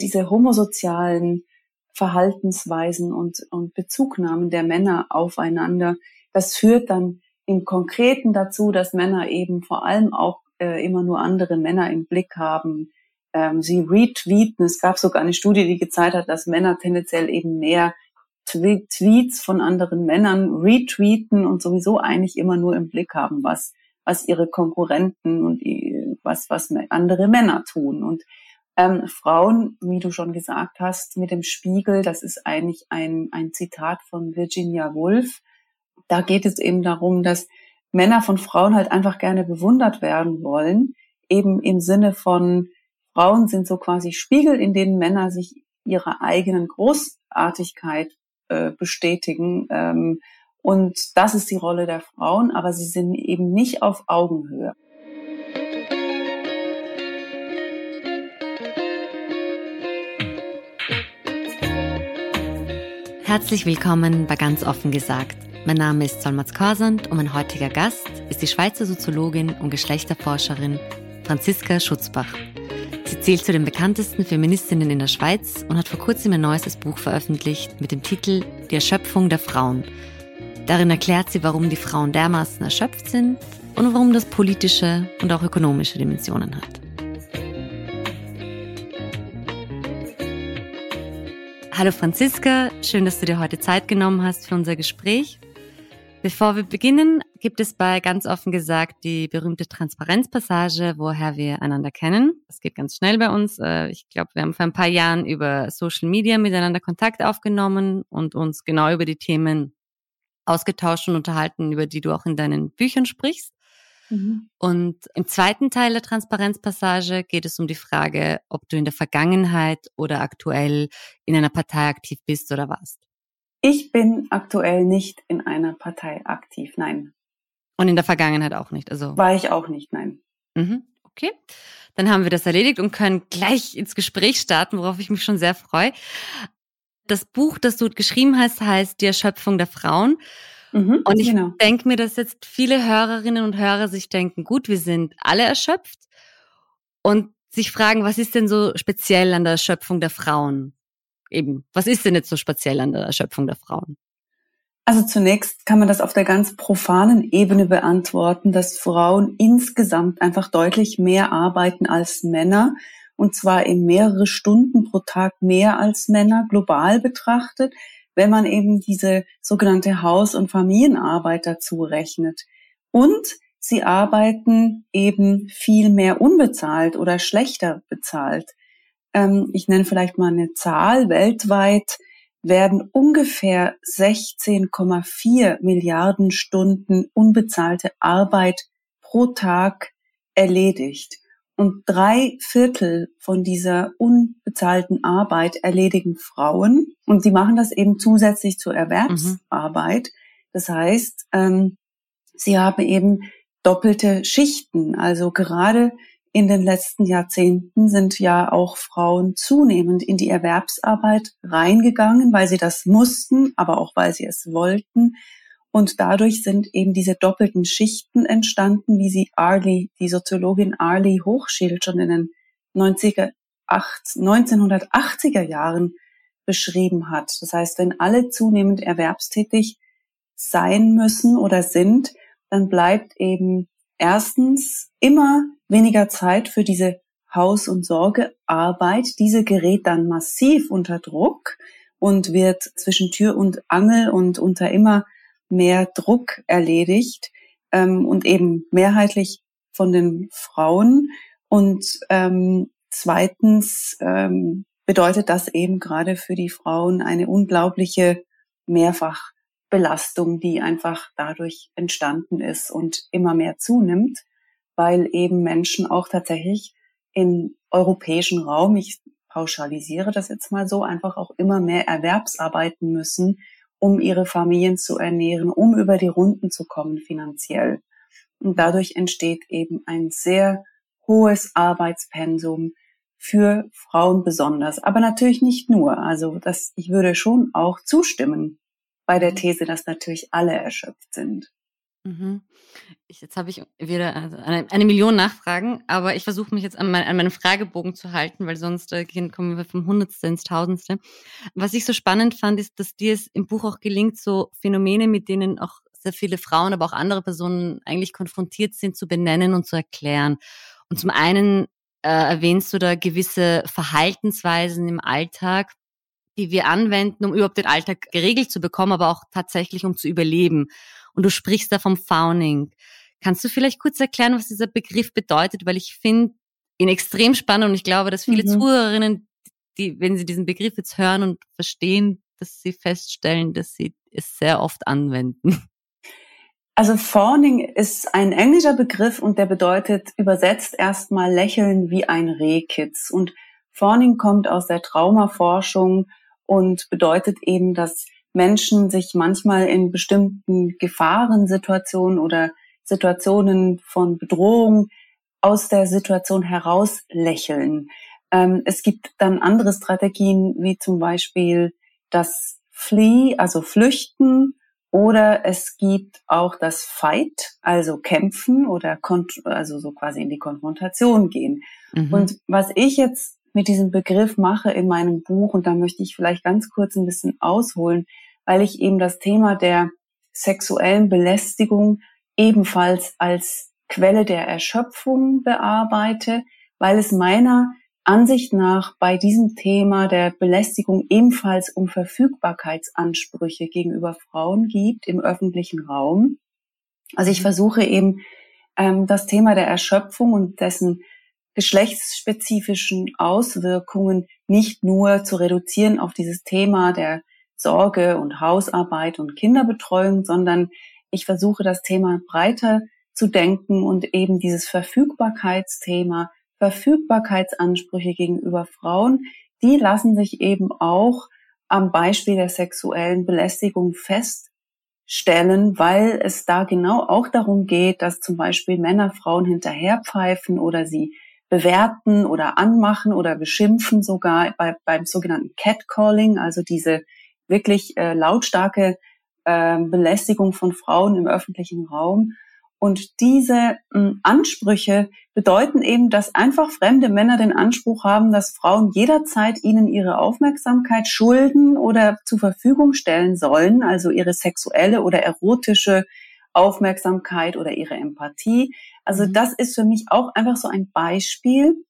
diese homosozialen Verhaltensweisen und, und Bezugnahmen der Männer aufeinander, das führt dann im Konkreten dazu, dass Männer eben vor allem auch äh, immer nur andere Männer im Blick haben. Ähm, sie retweeten. Es gab sogar eine Studie, die gezeigt hat, dass Männer tendenziell eben mehr Tweets von anderen Männern retweeten und sowieso eigentlich immer nur im Blick haben, was, was ihre Konkurrenten und was, was andere Männer tun. Und ähm, Frauen, wie du schon gesagt hast, mit dem Spiegel, das ist eigentlich ein, ein Zitat von Virginia Woolf. Da geht es eben darum, dass Männer von Frauen halt einfach gerne bewundert werden wollen, eben im Sinne von Frauen sind so quasi Spiegel, in denen Männer sich ihrer eigenen Großartigkeit äh, bestätigen. Ähm, und das ist die Rolle der Frauen, aber sie sind eben nicht auf Augenhöhe. Herzlich willkommen bei Ganz offen gesagt. Mein Name ist Solmaz Korsand und mein heutiger Gast ist die Schweizer Soziologin und Geschlechterforscherin Franziska Schutzbach. Sie zählt zu den bekanntesten Feministinnen in der Schweiz und hat vor kurzem ein neues Buch veröffentlicht mit dem Titel Die Erschöpfung der Frauen. Darin erklärt sie, warum die Frauen dermaßen erschöpft sind und warum das politische und auch ökonomische Dimensionen hat. Hallo Franziska, schön, dass du dir heute Zeit genommen hast für unser Gespräch. Bevor wir beginnen, gibt es bei ganz offen gesagt die berühmte Transparenzpassage, woher wir einander kennen. Das geht ganz schnell bei uns. Äh, ich glaube, wir haben vor ein paar Jahren über Social Media miteinander Kontakt aufgenommen und uns genau über die Themen ausgetauscht und unterhalten, über die du auch in deinen Büchern sprichst. Mhm. Und im zweiten Teil der Transparenzpassage geht es um die Frage, ob du in der Vergangenheit oder aktuell in einer Partei aktiv bist oder warst. Ich bin aktuell nicht in einer Partei aktiv, nein. Und in der Vergangenheit auch nicht, also. War ich auch nicht, nein. Mhm. Okay, dann haben wir das erledigt und können gleich ins Gespräch starten, worauf ich mich schon sehr freue. Das Buch, das du geschrieben hast, heißt Die Erschöpfung der Frauen. Mhm, und ich genau. denke mir, dass jetzt viele Hörerinnen und Hörer sich denken, gut, wir sind alle erschöpft und sich fragen, was ist denn so speziell an der Erschöpfung der Frauen? Eben, was ist denn jetzt so speziell an der Erschöpfung der Frauen? Also zunächst kann man das auf der ganz profanen Ebene beantworten, dass Frauen insgesamt einfach deutlich mehr arbeiten als Männer und zwar in mehrere Stunden pro Tag mehr als Männer global betrachtet wenn man eben diese sogenannte Haus- und Familienarbeit dazu rechnet. Und sie arbeiten eben viel mehr unbezahlt oder schlechter bezahlt. Ähm, ich nenne vielleicht mal eine Zahl. Weltweit werden ungefähr 16,4 Milliarden Stunden unbezahlte Arbeit pro Tag erledigt. Und drei Viertel von dieser unbezahlten Arbeit erledigen Frauen. Und sie machen das eben zusätzlich zur Erwerbsarbeit. Mhm. Das heißt, ähm, sie haben eben doppelte Schichten. Also gerade in den letzten Jahrzehnten sind ja auch Frauen zunehmend in die Erwerbsarbeit reingegangen, weil sie das mussten, aber auch weil sie es wollten. Und dadurch sind eben diese doppelten Schichten entstanden, wie sie Arlie, die Soziologin Arlie Hochschild schon in den 90er, 1980er Jahren beschrieben hat. Das heißt, wenn alle zunehmend erwerbstätig sein müssen oder sind, dann bleibt eben erstens immer weniger Zeit für diese Haus- und Sorgearbeit. Diese gerät dann massiv unter Druck und wird zwischen Tür und Angel und unter immer mehr Druck erledigt ähm, und eben mehrheitlich von den Frauen. Und ähm, zweitens ähm, bedeutet das eben gerade für die Frauen eine unglaubliche Mehrfachbelastung, die einfach dadurch entstanden ist und immer mehr zunimmt, weil eben Menschen auch tatsächlich im europäischen Raum, ich pauschalisiere das jetzt mal so, einfach auch immer mehr Erwerbsarbeiten müssen, um ihre Familien zu ernähren, um über die Runden zu kommen finanziell. Und dadurch entsteht eben ein sehr hohes Arbeitspensum für Frauen besonders, aber natürlich nicht nur. Also das, ich würde schon auch zustimmen bei der These, dass natürlich alle erschöpft sind. Mhm. Ich, jetzt habe ich wieder also eine, Million Nachfragen, aber ich versuche mich jetzt an, mein, an meinem Fragebogen zu halten, weil sonst äh, kommen wir vom Hundertste ins Tausendste. Was ich so spannend fand, ist, dass dir es im Buch auch gelingt, so Phänomene, mit denen auch sehr viele Frauen, aber auch andere Personen eigentlich konfrontiert sind, zu benennen und zu erklären. Und zum einen äh, erwähnst du da gewisse Verhaltensweisen im Alltag, die wir anwenden, um überhaupt den Alltag geregelt zu bekommen, aber auch tatsächlich um zu überleben. Und du sprichst da vom Fauning. Kannst du vielleicht kurz erklären, was dieser Begriff bedeutet? Weil ich finde ihn extrem spannend und ich glaube, dass viele mhm. Zuhörerinnen, die, wenn sie diesen Begriff jetzt hören und verstehen, dass sie feststellen, dass sie es sehr oft anwenden. Also Fawning ist ein englischer Begriff und der bedeutet übersetzt erstmal lächeln wie ein Rehkitz. Und Fawning kommt aus der Traumaforschung und bedeutet eben, dass Menschen sich manchmal in bestimmten Gefahrensituationen oder Situationen von Bedrohung aus der Situation heraus lächeln. Ähm, es gibt dann andere Strategien, wie zum Beispiel das Flee, also Flüchten oder es gibt auch das Fight, also kämpfen oder also so quasi in die Konfrontation gehen. Mhm. Und was ich jetzt mit diesem Begriff mache in meinem Buch, und da möchte ich vielleicht ganz kurz ein bisschen ausholen, weil ich eben das Thema der sexuellen Belästigung ebenfalls als Quelle der Erschöpfung bearbeite, weil es meiner Ansicht nach bei diesem Thema der Belästigung ebenfalls um Verfügbarkeitsansprüche gegenüber Frauen gibt im öffentlichen Raum. Also ich versuche eben ähm, das Thema der Erschöpfung und dessen geschlechtsspezifischen Auswirkungen nicht nur zu reduzieren auf dieses Thema der Sorge und Hausarbeit und Kinderbetreuung, sondern ich versuche das Thema breiter zu denken und eben dieses Verfügbarkeitsthema Verfügbarkeitsansprüche gegenüber Frauen, die lassen sich eben auch am Beispiel der sexuellen Belästigung feststellen, weil es da genau auch darum geht, dass zum Beispiel Männer Frauen hinterherpfeifen oder sie bewerten oder anmachen oder beschimpfen sogar bei, beim sogenannten Catcalling, also diese wirklich äh, lautstarke äh, Belästigung von Frauen im öffentlichen Raum. Und diese äh, Ansprüche bedeuten eben, dass einfach fremde Männer den Anspruch haben, dass Frauen jederzeit ihnen ihre Aufmerksamkeit schulden oder zur Verfügung stellen sollen, also ihre sexuelle oder erotische Aufmerksamkeit oder ihre Empathie. Also mhm. das ist für mich auch einfach so ein Beispiel,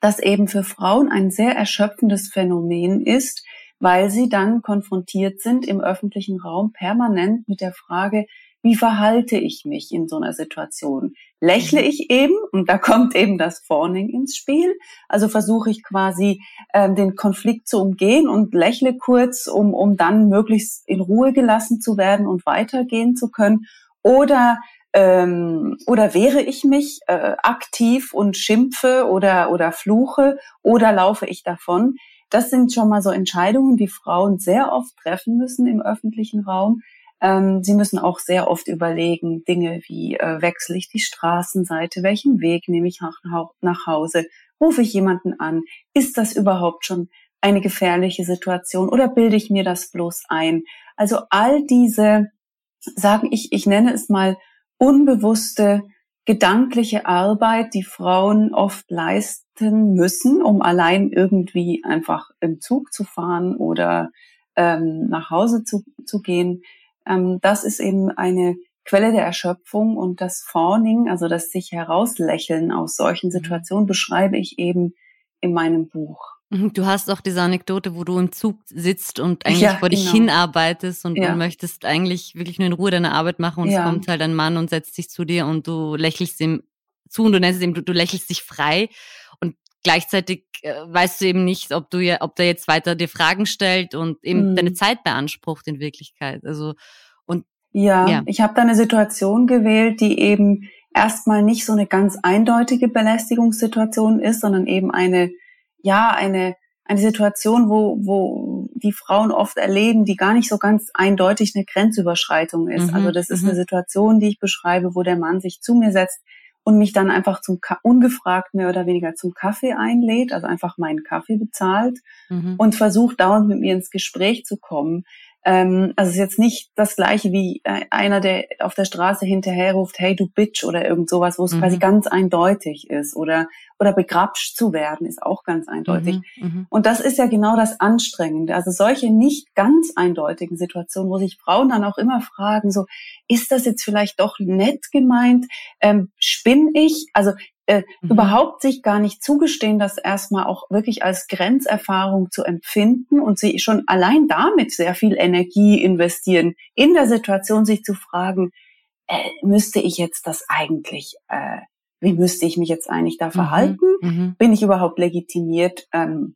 das eben für Frauen ein sehr erschöpfendes Phänomen ist, weil sie dann konfrontiert sind im öffentlichen Raum permanent mit der Frage, wie verhalte ich mich in so einer Situation? Lächle mhm. ich eben, und da kommt eben das Fawning ins Spiel, also versuche ich quasi ähm, den Konflikt zu umgehen und lächle kurz, um, um dann möglichst in Ruhe gelassen zu werden und weitergehen zu können. Oder ähm, oder wehre ich mich äh, aktiv und schimpfe oder oder fluche oder laufe ich davon? Das sind schon mal so Entscheidungen, die Frauen sehr oft treffen müssen im öffentlichen Raum, ähm, sie müssen auch sehr oft überlegen, Dinge wie, äh, wechsle ich die Straßenseite, welchen Weg nehme ich nach, nach Hause, rufe ich jemanden an, ist das überhaupt schon eine gefährliche Situation oder bilde ich mir das bloß ein? Also all diese, sagen ich, ich nenne es mal unbewusste gedankliche Arbeit, die Frauen oft leisten müssen, um allein irgendwie einfach im Zug zu fahren oder ähm, nach Hause zu, zu gehen, ähm, das ist eben eine Quelle der Erschöpfung und das Fawning, also das sich herauslächeln aus solchen mhm. Situationen, beschreibe ich eben in meinem Buch. Mhm, du hast auch diese Anekdote, wo du im Zug sitzt und eigentlich ja, vor dich genau. hinarbeitest und ja. du möchtest eigentlich wirklich nur in Ruhe deine Arbeit machen und ja. es kommt halt ein Mann und setzt sich zu dir und du lächelst ihm zu und du nennst es ihm, du, du lächelst dich frei und gleichzeitig äh, weißt du eben nicht, ob du ja, ob der jetzt weiter dir Fragen stellt und eben mhm. deine Zeit beansprucht in Wirklichkeit. Also und ja, ja. ich habe da eine Situation gewählt, die eben erstmal nicht so eine ganz eindeutige Belästigungssituation ist, sondern eben eine ja eine eine Situation, wo wo die Frauen oft erleben, die gar nicht so ganz eindeutig eine Grenzüberschreitung ist. Mhm. Also das ist eine mhm. Situation, die ich beschreibe, wo der Mann sich zu mir setzt und mich dann einfach zum ungefragt mehr oder weniger zum Kaffee einlädt, also einfach meinen Kaffee bezahlt mhm. und versucht dauernd mit mir ins Gespräch zu kommen. Ähm, also es ist jetzt nicht das gleiche wie äh, einer, der auf der Straße hinterher ruft, hey du Bitch oder irgend sowas, wo es mhm. quasi ganz eindeutig ist oder oder begrapscht zu werden, ist auch ganz eindeutig. Mhm, mhm, und das ist ja genau das Anstrengende. Also solche nicht ganz eindeutigen Situationen, wo sich Frauen dann auch immer fragen, so, ist das jetzt vielleicht doch nett gemeint? Ähm, spinn ich? Also äh, mhm. überhaupt sich gar nicht zugestehen, das erstmal auch wirklich als Grenzerfahrung zu empfinden und sie schon allein damit sehr viel Energie investieren, in der Situation sich zu fragen, äh, müsste ich jetzt das eigentlich, äh, wie müsste ich mich jetzt eigentlich da mhm. verhalten? Mhm. Bin ich überhaupt legitimiert? Ähm,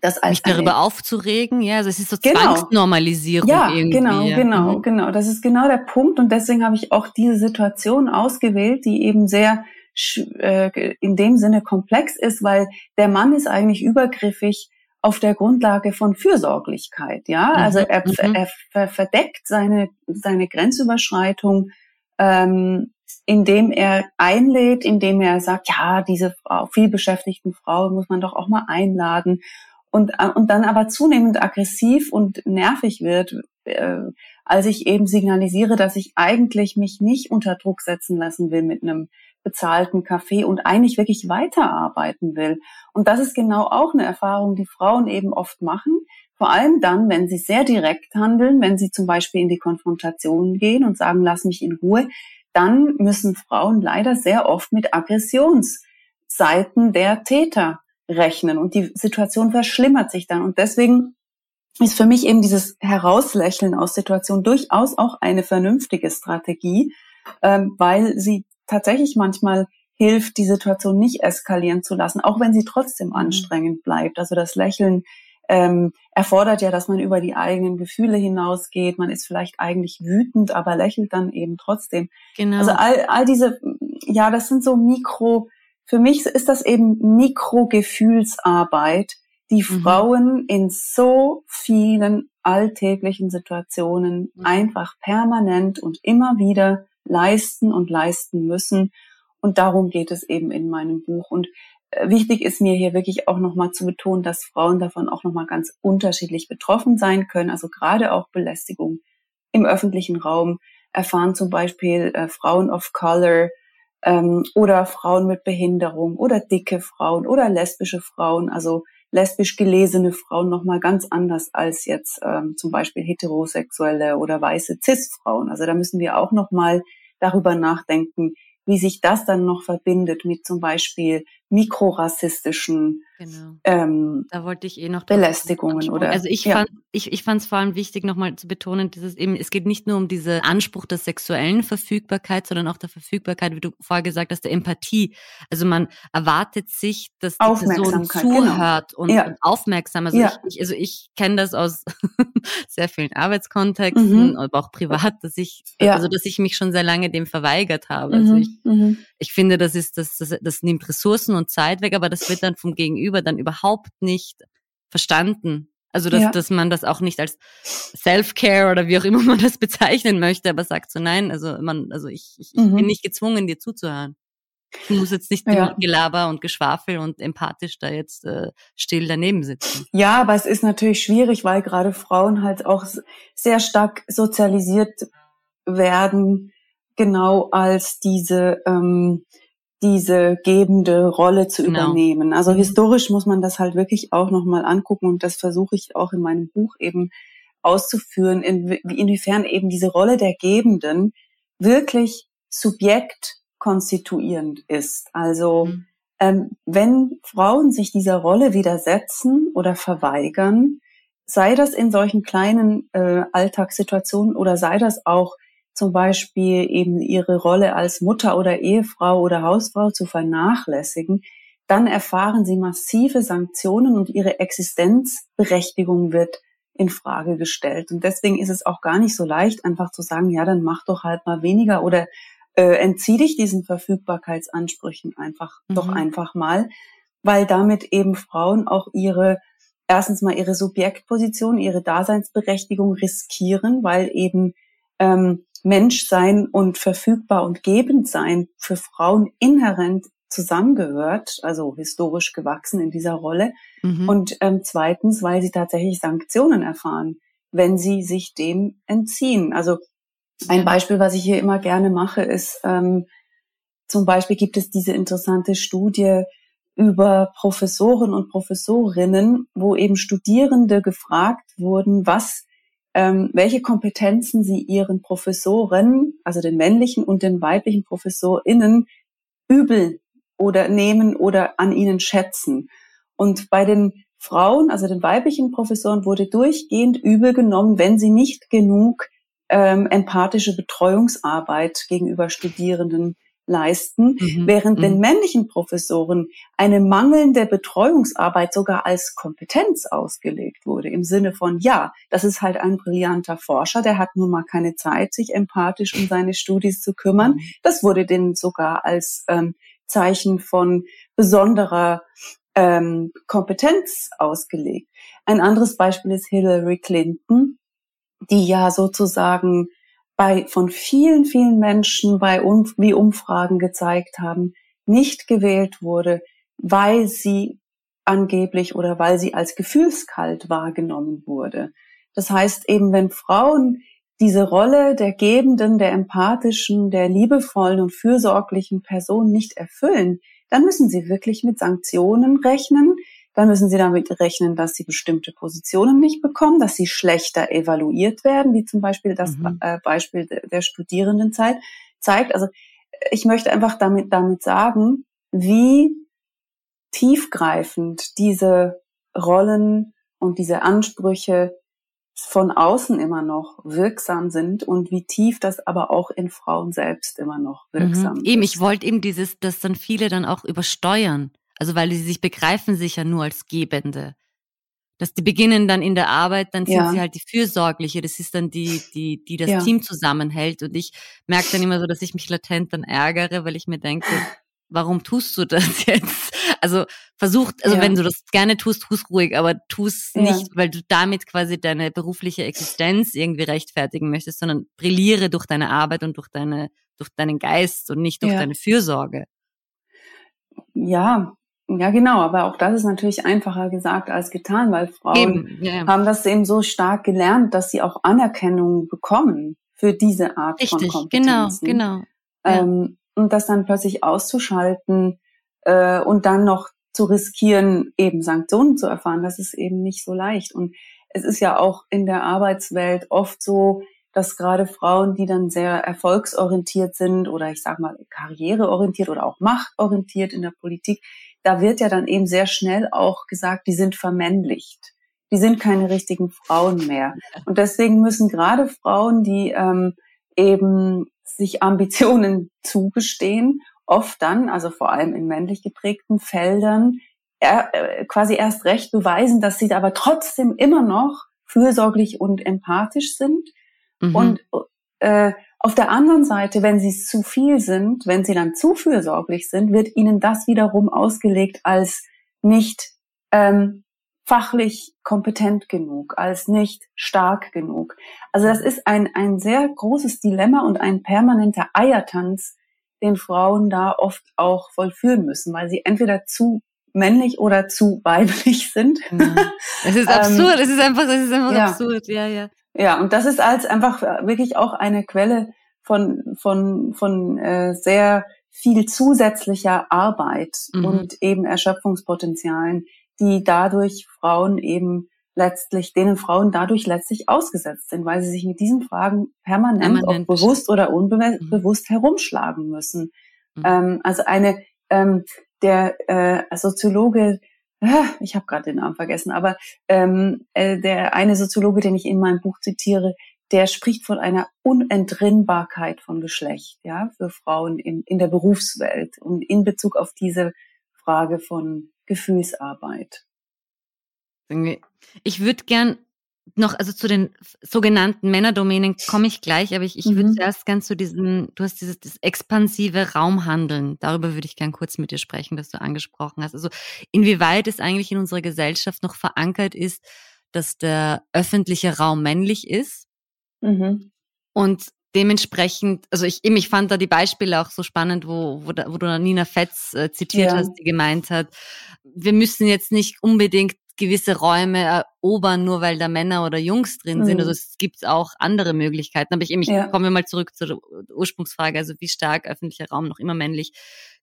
das als mich darüber aufzuregen, ja, also es ist so genau. Zwangsnormalisierung ja, irgendwie. Genau, genau, mhm. genau. Das ist genau der Punkt und deswegen habe ich auch diese Situation ausgewählt, die eben sehr äh, in dem Sinne komplex ist, weil der Mann ist eigentlich übergriffig auf der Grundlage von Fürsorglichkeit, ja. Mhm. Also er, mhm. er verdeckt seine seine Grenzüberschreitung, ähm, indem er einlädt, indem er sagt, ja, diese Frau, viel beschäftigten Frau muss man doch auch mal einladen und äh, und dann aber zunehmend aggressiv und nervig wird, äh, als ich eben signalisiere, dass ich eigentlich mich nicht unter Druck setzen lassen will mit einem bezahlten Kaffee und eigentlich wirklich weiterarbeiten will. Und das ist genau auch eine Erfahrung, die Frauen eben oft machen. Vor allem dann, wenn sie sehr direkt handeln, wenn sie zum Beispiel in die Konfrontation gehen und sagen, lass mich in Ruhe, dann müssen Frauen leider sehr oft mit Aggressionsseiten der Täter rechnen und die Situation verschlimmert sich dann. Und deswegen ist für mich eben dieses Herauslächeln aus Situationen durchaus auch eine vernünftige Strategie, ähm, weil sie tatsächlich manchmal hilft, die Situation nicht eskalieren zu lassen, auch wenn sie trotzdem mhm. anstrengend bleibt. Also das Lächeln ähm, erfordert ja, dass man über die eigenen Gefühle hinausgeht. Man ist vielleicht eigentlich wütend, aber lächelt dann eben trotzdem. Genau. Also all, all diese, ja, das sind so Mikro, für mich ist das eben Mikrogefühlsarbeit, die mhm. Frauen in so vielen alltäglichen Situationen mhm. einfach permanent und immer wieder leisten und leisten müssen. Und darum geht es eben in meinem Buch. Und äh, wichtig ist mir hier wirklich auch nochmal zu betonen, dass Frauen davon auch nochmal ganz unterschiedlich betroffen sein können. Also gerade auch Belästigung im öffentlichen Raum erfahren zum Beispiel äh, Frauen of Color ähm, oder Frauen mit Behinderung oder dicke Frauen oder lesbische Frauen. Also lesbisch gelesene Frauen nochmal ganz anders als jetzt ähm, zum Beispiel heterosexuelle oder weiße Cis-Frauen. Also da müssen wir auch nochmal darüber nachdenken, wie sich das dann noch verbindet mit zum Beispiel mikrorassistischen genau. ähm, da wollte ich eh noch Belästigungen oder also ich ja. fand ich, ich fand es vor allem wichtig nochmal zu betonen dass es eben es geht nicht nur um diese Anspruch der sexuellen Verfügbarkeit sondern auch der Verfügbarkeit wie du vorher gesagt hast der Empathie also man erwartet sich dass die Person genau. zuhört genau. und, ja. und, aufmerksam also ja. ich, also ich kenne das aus sehr vielen Arbeitskontexten mhm. aber auch privat dass ich also dass ich mich schon sehr lange dem verweigert habe also mhm. ich, mhm. Ich finde das ist das, das das nimmt Ressourcen und Zeit weg, aber das wird dann vom Gegenüber dann überhaupt nicht verstanden. Also, dass, ja. dass man das auch nicht als Self-Care oder wie auch immer man das bezeichnen möchte, aber sagt so, nein, also man, also ich, ich, mhm. bin nicht gezwungen, dir zuzuhören. Ich muss jetzt nicht ja. Gelaber und Geschwafel und empathisch da jetzt äh, still daneben sitzen. Ja, aber es ist natürlich schwierig, weil gerade Frauen halt auch sehr stark sozialisiert werden, genau als diese ähm, diese gebende Rolle zu genau. übernehmen. Also mhm. historisch muss man das halt wirklich auch nochmal angucken und das versuche ich auch in meinem Buch eben auszuführen, in, inwiefern eben diese Rolle der Gebenden wirklich subjektkonstituierend ist. Also mhm. ähm, wenn Frauen sich dieser Rolle widersetzen oder verweigern, sei das in solchen kleinen äh, Alltagssituationen oder sei das auch zum Beispiel eben ihre Rolle als Mutter oder Ehefrau oder Hausfrau zu vernachlässigen, dann erfahren sie massive Sanktionen und ihre Existenzberechtigung wird in Frage gestellt. Und deswegen ist es auch gar nicht so leicht, einfach zu sagen, ja, dann mach doch halt mal weniger oder äh, entzieh dich diesen Verfügbarkeitsansprüchen einfach mhm. doch einfach mal, weil damit eben Frauen auch ihre erstens mal ihre Subjektposition, ihre Daseinsberechtigung riskieren, weil eben ähm, Menschsein und verfügbar und gebend sein für Frauen inhärent zusammengehört, also historisch gewachsen in dieser Rolle. Mhm. Und ähm, zweitens, weil sie tatsächlich Sanktionen erfahren. wenn sie sich dem entziehen. Also ein Beispiel, was ich hier immer gerne mache, ist ähm, zum Beispiel gibt es diese interessante Studie über Professoren und Professorinnen, wo eben Studierende gefragt wurden, was, ähm, welche Kompetenzen sie ihren Professoren, also den männlichen und den weiblichen ProfessorInnen, übel oder nehmen oder an ihnen schätzen. Und bei den Frauen, also den weiblichen Professoren, wurde durchgehend übel genommen, wenn sie nicht genug ähm, empathische Betreuungsarbeit gegenüber Studierenden leisten, mhm. während mhm. den männlichen Professoren eine mangelnde Betreuungsarbeit sogar als Kompetenz ausgelegt wurde, im Sinne von, ja, das ist halt ein brillanter Forscher, der hat nun mal keine Zeit, sich empathisch um seine Studis zu kümmern. Mhm. Das wurde denen sogar als ähm, Zeichen von besonderer ähm, Kompetenz ausgelegt. Ein anderes Beispiel ist Hillary Clinton, die ja sozusagen bei, von vielen, vielen Menschen bei, um, wie Umfragen gezeigt haben, nicht gewählt wurde, weil sie angeblich oder weil sie als gefühlskalt wahrgenommen wurde. Das heißt eben, wenn Frauen diese Rolle der gebenden, der empathischen, der liebevollen und fürsorglichen Person nicht erfüllen, dann müssen sie wirklich mit Sanktionen rechnen. Dann müssen sie damit rechnen, dass sie bestimmte Positionen nicht bekommen, dass sie schlechter evaluiert werden, wie zum Beispiel das mhm. äh, Beispiel der Studierendenzeit zeigt. Also ich möchte einfach damit, damit sagen, wie tiefgreifend diese Rollen und diese Ansprüche von außen immer noch wirksam sind und wie tief das aber auch in Frauen selbst immer noch mhm. wirksam mhm. ist. Eben, ich wollte eben dieses, dass dann viele dann auch übersteuern. Also weil sie sich begreifen sich ja nur als Gebende. Dass die beginnen dann in der Arbeit, dann sind ja. sie halt die Fürsorgliche. Das ist dann die, die, die das ja. Team zusammenhält. Und ich merke dann immer so, dass ich mich latent dann ärgere, weil ich mir denke, warum tust du das jetzt? Also versuch, also ja. wenn du das gerne tust, tust ruhig, aber tust ja. nicht, weil du damit quasi deine berufliche Existenz irgendwie rechtfertigen möchtest, sondern brilliere durch deine Arbeit und durch deine, durch deinen Geist und nicht durch ja. deine Fürsorge. Ja, ja, genau, aber auch das ist natürlich einfacher gesagt als getan, weil Frauen ja, ja. haben das eben so stark gelernt, dass sie auch Anerkennung bekommen für diese Art Richtig, von genau, Kompetenzen. Genau, genau. Ähm, und das dann plötzlich auszuschalten äh, und dann noch zu riskieren, eben Sanktionen zu erfahren, das ist eben nicht so leicht. Und es ist ja auch in der Arbeitswelt oft so, dass gerade Frauen, die dann sehr erfolgsorientiert sind oder ich sage mal karriereorientiert oder auch machtorientiert in der Politik, da wird ja dann eben sehr schnell auch gesagt, die sind vermännlicht. Die sind keine richtigen Frauen mehr. Und deswegen müssen gerade Frauen, die ähm, eben sich Ambitionen zugestehen, oft dann, also vor allem in männlich geprägten Feldern, er, äh, quasi erst recht beweisen, dass sie aber trotzdem immer noch fürsorglich und empathisch sind. Mhm. Und äh, auf der anderen Seite, wenn sie zu viel sind, wenn sie dann zu fürsorglich sind, wird ihnen das wiederum ausgelegt als nicht ähm, fachlich kompetent genug, als nicht stark genug. Also das ist ein, ein sehr großes Dilemma und ein permanenter Eiertanz, den Frauen da oft auch vollführen müssen, weil sie entweder zu männlich oder zu weiblich sind. Ja. Es ist absurd, es ist einfach, es ist einfach ja. absurd, ja, ja. Ja, und das ist als einfach wirklich auch eine Quelle von, von, von äh, sehr viel zusätzlicher Arbeit mhm. und eben Erschöpfungspotenzialen, die dadurch Frauen eben letztlich, denen Frauen dadurch letztlich ausgesetzt sind, weil sie sich mit diesen Fragen permanent, permanent. ob bewusst oder unbewusst mhm. herumschlagen müssen. Mhm. Ähm, also eine, ähm, der äh, Soziologe, äh, ich habe gerade den Namen vergessen, aber ähm, äh, der eine Soziologe, den ich in meinem Buch zitiere, der spricht von einer Unentrinnbarkeit von Geschlecht, ja, für Frauen in, in der Berufswelt und in Bezug auf diese Frage von Gefühlsarbeit. Ich würde gern noch, also zu den sogenannten Männerdomänen komme ich gleich, aber ich, ich würde mhm. zuerst gern zu diesem, du hast dieses expansive Raumhandeln, darüber würde ich gern kurz mit dir sprechen, das du angesprochen hast. Also inwieweit es eigentlich in unserer Gesellschaft noch verankert ist, dass der öffentliche Raum männlich ist mhm. und dementsprechend, also ich, eben, ich fand da die Beispiele auch so spannend, wo, wo, da, wo du Nina Fetz äh, zitiert ja. hast, die gemeint hat, wir müssen jetzt nicht unbedingt gewisse Räume erobern, nur weil da Männer oder Jungs drin sind. Also mhm. es gibt auch andere Möglichkeiten. Aber ich, ich ja. kommen wir mal zurück zur Ursprungsfrage, also wie stark öffentlicher Raum noch immer männlich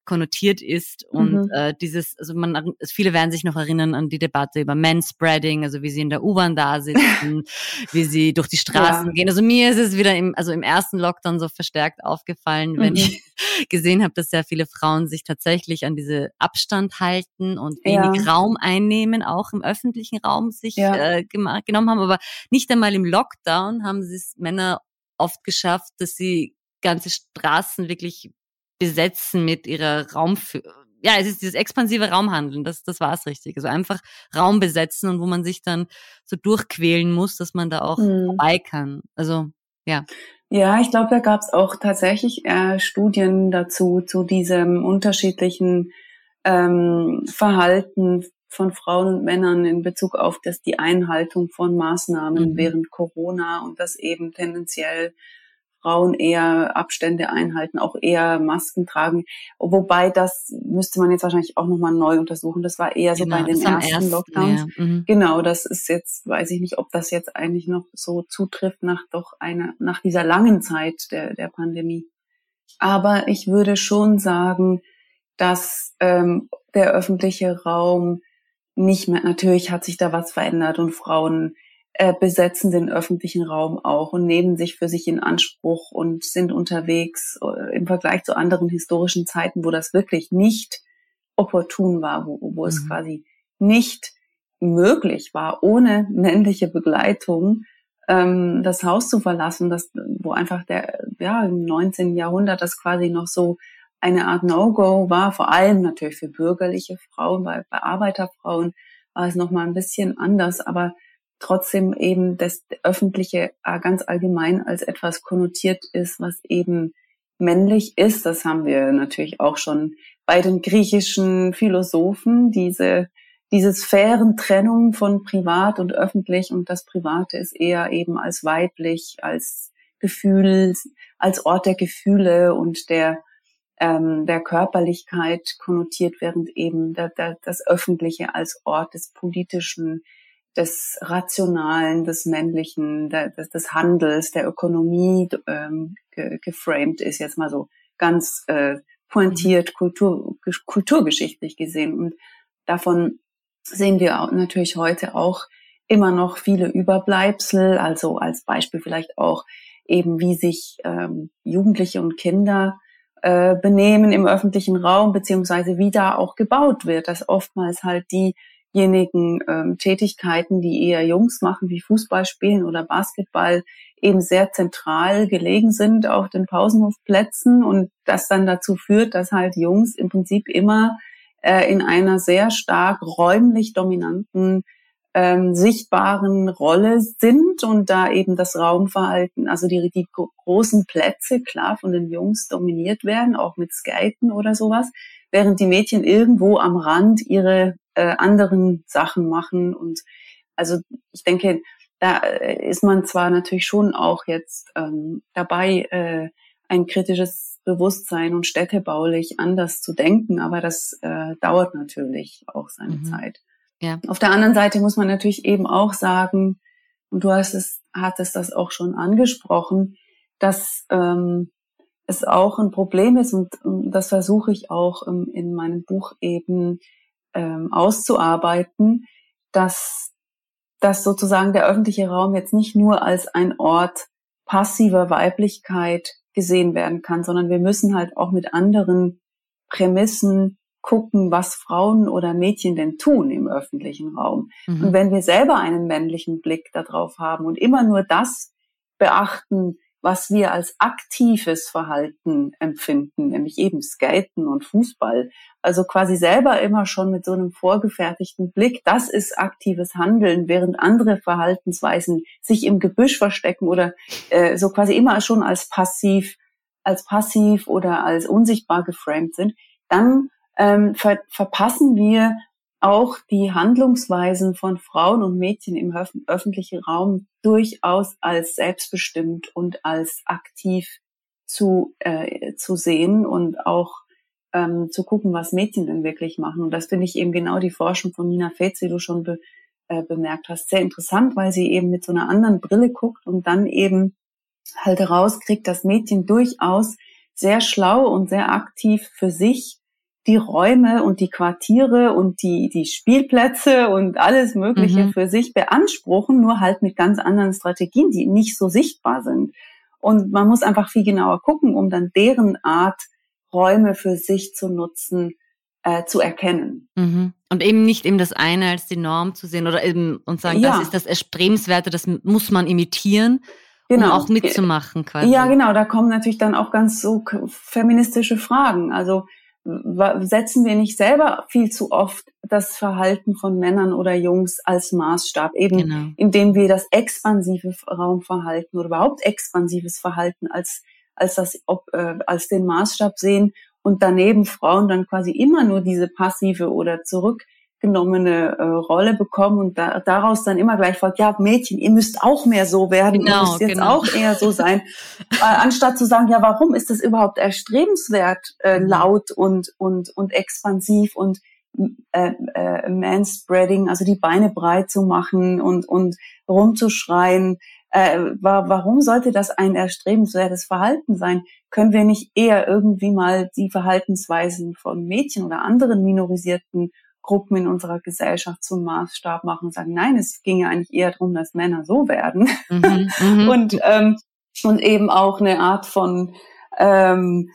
konnotiert ist und mhm. äh, dieses, also man, viele werden sich noch erinnern an die Debatte über Manspreading, also wie sie in der U-Bahn da sitzen, wie sie durch die Straßen ja. gehen. Also mir ist es wieder im, also im ersten Lockdown so verstärkt aufgefallen, wenn mhm. ich gesehen habe, dass sehr viele Frauen sich tatsächlich an diese Abstand halten und wenig ja. Raum einnehmen, auch im öffentlichen Raum sich ja. äh, genommen haben. Aber nicht einmal im Lockdown haben sie es Männer oft geschafft, dass sie ganze Straßen wirklich besetzen mit ihrer Raum, ja, es ist dieses expansive Raumhandeln, das, das war es richtig. Also einfach Raum besetzen und wo man sich dann so durchquälen muss, dass man da auch mhm. vorbei kann. Also, ja. Ja, ich glaube, da gab es auch tatsächlich äh, Studien dazu, zu diesem unterschiedlichen ähm, Verhalten von Frauen und Männern in Bezug auf das, die Einhaltung von Maßnahmen mhm. während Corona und das eben tendenziell Frauen eher Abstände einhalten, auch eher Masken tragen. Wobei das müsste man jetzt wahrscheinlich auch nochmal neu untersuchen. Das war eher so genau, bei den ersten, ersten Lockdowns. Ja. Mhm. Genau, das ist jetzt, weiß ich nicht, ob das jetzt eigentlich noch so zutrifft nach doch einer, nach dieser langen Zeit der, der Pandemie. Aber ich würde schon sagen, dass ähm, der öffentliche Raum nicht mehr, natürlich hat sich da was verändert und Frauen äh, besetzen den öffentlichen Raum auch und nehmen sich für sich in Anspruch und sind unterwegs äh, im Vergleich zu anderen historischen Zeiten, wo das wirklich nicht opportun war, wo, wo mhm. es quasi nicht möglich war, ohne männliche Begleitung ähm, das Haus zu verlassen, das, wo einfach der, ja, im 19. Jahrhundert das quasi noch so eine Art No-Go war, vor allem natürlich für bürgerliche Frauen, bei, bei Arbeiterfrauen war es nochmal ein bisschen anders, aber trotzdem eben das Öffentliche äh, ganz allgemein als etwas konnotiert ist, was eben männlich ist. Das haben wir natürlich auch schon bei den griechischen Philosophen, diese, diese Sphärentrennung von privat und öffentlich und das Private ist eher eben als weiblich, als Gefühl, als Ort der Gefühle und der, ähm, der Körperlichkeit konnotiert, während eben das Öffentliche als Ort des politischen, des Rationalen, des Männlichen, des, des Handels, der Ökonomie ähm, ge, geframed ist, jetzt mal so ganz äh, pointiert mhm. kultur, kulturgeschichtlich gesehen. Und davon sehen wir auch, natürlich heute auch immer noch viele Überbleibsel, also als Beispiel vielleicht auch eben, wie sich ähm, Jugendliche und Kinder äh, benehmen im öffentlichen Raum, beziehungsweise wie da auch gebaut wird, dass oftmals halt die diejenigen ähm, Tätigkeiten, die eher Jungs machen, wie Fußball spielen oder Basketball, eben sehr zentral gelegen sind auf den Pausenhofplätzen und das dann dazu führt, dass halt Jungs im Prinzip immer äh, in einer sehr stark räumlich dominanten ähm, sichtbaren Rolle sind und da eben das Raumverhalten, also die, die großen Plätze klar von den Jungs dominiert werden, auch mit Skaten oder sowas, während die Mädchen irgendwo am Rand ihre äh, anderen Sachen machen. Und also ich denke, da äh, ist man zwar natürlich schon auch jetzt ähm, dabei, äh, ein kritisches Bewusstsein und städtebaulich anders zu denken, aber das äh, dauert natürlich auch seine mhm. Zeit. Ja. Auf der anderen Seite muss man natürlich eben auch sagen, und du hast es, hattest das auch schon angesprochen, dass ähm, es auch ein Problem ist und, und das versuche ich auch ähm, in meinem Buch eben ähm, auszuarbeiten, dass, dass sozusagen der öffentliche Raum jetzt nicht nur als ein Ort passiver Weiblichkeit gesehen werden kann, sondern wir müssen halt auch mit anderen Prämissen gucken, was Frauen oder Mädchen denn tun im öffentlichen Raum. Mhm. Und wenn wir selber einen männlichen Blick darauf haben und immer nur das beachten, was wir als aktives Verhalten empfinden, nämlich eben Skaten und Fußball. Also quasi selber immer schon mit so einem vorgefertigten Blick, das ist aktives Handeln, während andere Verhaltensweisen sich im Gebüsch verstecken oder äh, so quasi immer schon als passiv, als passiv oder als unsichtbar geframed sind, dann ähm, ver verpassen wir auch die Handlungsweisen von Frauen und Mädchen im öffentlichen Raum durchaus als selbstbestimmt und als aktiv zu, äh, zu sehen und auch ähm, zu gucken, was Mädchen denn wirklich machen. Und das finde ich eben genau die Forschung von Nina Fetz, die du schon be äh, bemerkt hast, sehr interessant, weil sie eben mit so einer anderen Brille guckt und dann eben halt herauskriegt, dass Mädchen durchaus sehr schlau und sehr aktiv für sich die Räume und die Quartiere und die, die Spielplätze und alles Mögliche mhm. für sich beanspruchen, nur halt mit ganz anderen Strategien, die nicht so sichtbar sind. Und man muss einfach viel genauer gucken, um dann deren Art, Räume für sich zu nutzen, äh, zu erkennen. Mhm. Und eben nicht eben das eine als die Norm zu sehen oder eben und sagen, ja. das ist das Erstrebenswerte, das muss man imitieren, genau. um auch mitzumachen quasi. Ja, genau, da kommen natürlich dann auch ganz so feministische Fragen. Also setzen wir nicht selber viel zu oft das Verhalten von Männern oder Jungs als Maßstab, eben genau. indem wir das expansive Raumverhalten oder überhaupt expansives Verhalten als als das ob, äh, als den Maßstab sehen und daneben Frauen dann quasi immer nur diese passive oder zurückgenommene äh, Rolle bekommen und da, daraus dann immer gleich folgt, ja Mädchen, ihr müsst auch mehr so werden, genau, ihr müsst jetzt genau. auch eher so sein, äh, anstatt zu sagen, ja warum ist das überhaupt erstrebenswert, äh, mhm. laut und und und expansiv und äh, äh, Manspreading, also die Beine breit zu machen und und rumzuschreien, äh, warum sollte das ein erstrebenswertes Verhalten sein? Können wir nicht eher irgendwie mal die Verhaltensweisen von Mädchen oder anderen minorisierten Gruppen in unserer Gesellschaft zum Maßstab machen und sagen, nein, es ginge eigentlich eher darum, dass Männer so werden. Mhm, mhm. und, ähm, und eben auch eine Art von, ähm,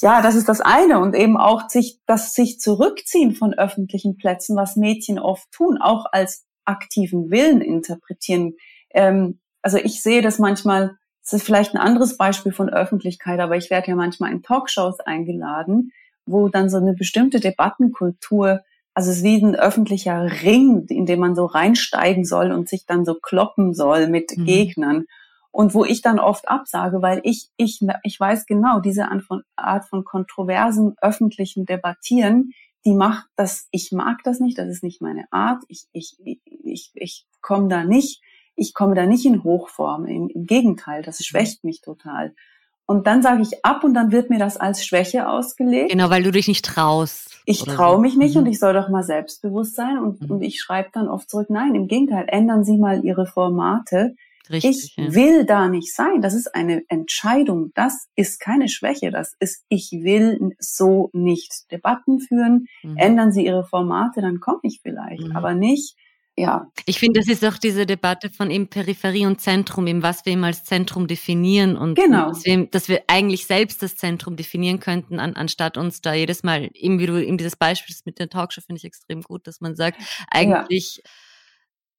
ja, das ist das eine und eben auch sich, das sich zurückziehen von öffentlichen Plätzen, was Mädchen oft tun, auch als aktiven Willen interpretieren. Ähm, also ich sehe das manchmal, das ist vielleicht ein anderes Beispiel von Öffentlichkeit, aber ich werde ja manchmal in Talkshows eingeladen, wo dann so eine bestimmte Debattenkultur, also es ist wie ein öffentlicher Ring, in dem man so reinsteigen soll und sich dann so kloppen soll mit mhm. Gegnern. Und wo ich dann oft absage, weil ich, ich, ich weiß genau, diese Art von, kontroversen öffentlichen Debattieren, die macht das, ich mag das nicht, das ist nicht meine Art, ich, ich, ich, ich, ich komme da nicht ich komme da nicht in Hochform. Im, im Gegenteil, das mhm. schwächt mich total. Und dann sage ich ab und dann wird mir das als Schwäche ausgelegt. Genau, weil du dich nicht traust. Ich traue so. mich nicht mhm. und ich soll doch mal selbstbewusst sein. Und, mhm. und ich schreibe dann oft zurück, nein, im Gegenteil, ändern Sie mal Ihre Formate. Richtig, ich ja. will da nicht sein. Das ist eine Entscheidung. Das ist keine Schwäche. Das ist, ich will so nicht Debatten führen. Mhm. Ändern Sie Ihre Formate, dann komme ich vielleicht. Mhm. Aber nicht, ja. Ich finde, das ist auch diese Debatte von eben Peripherie und Zentrum, eben was wir eben als Zentrum definieren und genau. dass, wir, dass wir eigentlich selbst das Zentrum definieren könnten, an, anstatt uns da jedes Mal, eben wie du eben dieses Beispiel mit der Talkshow finde ich extrem gut, dass man sagt, eigentlich ja.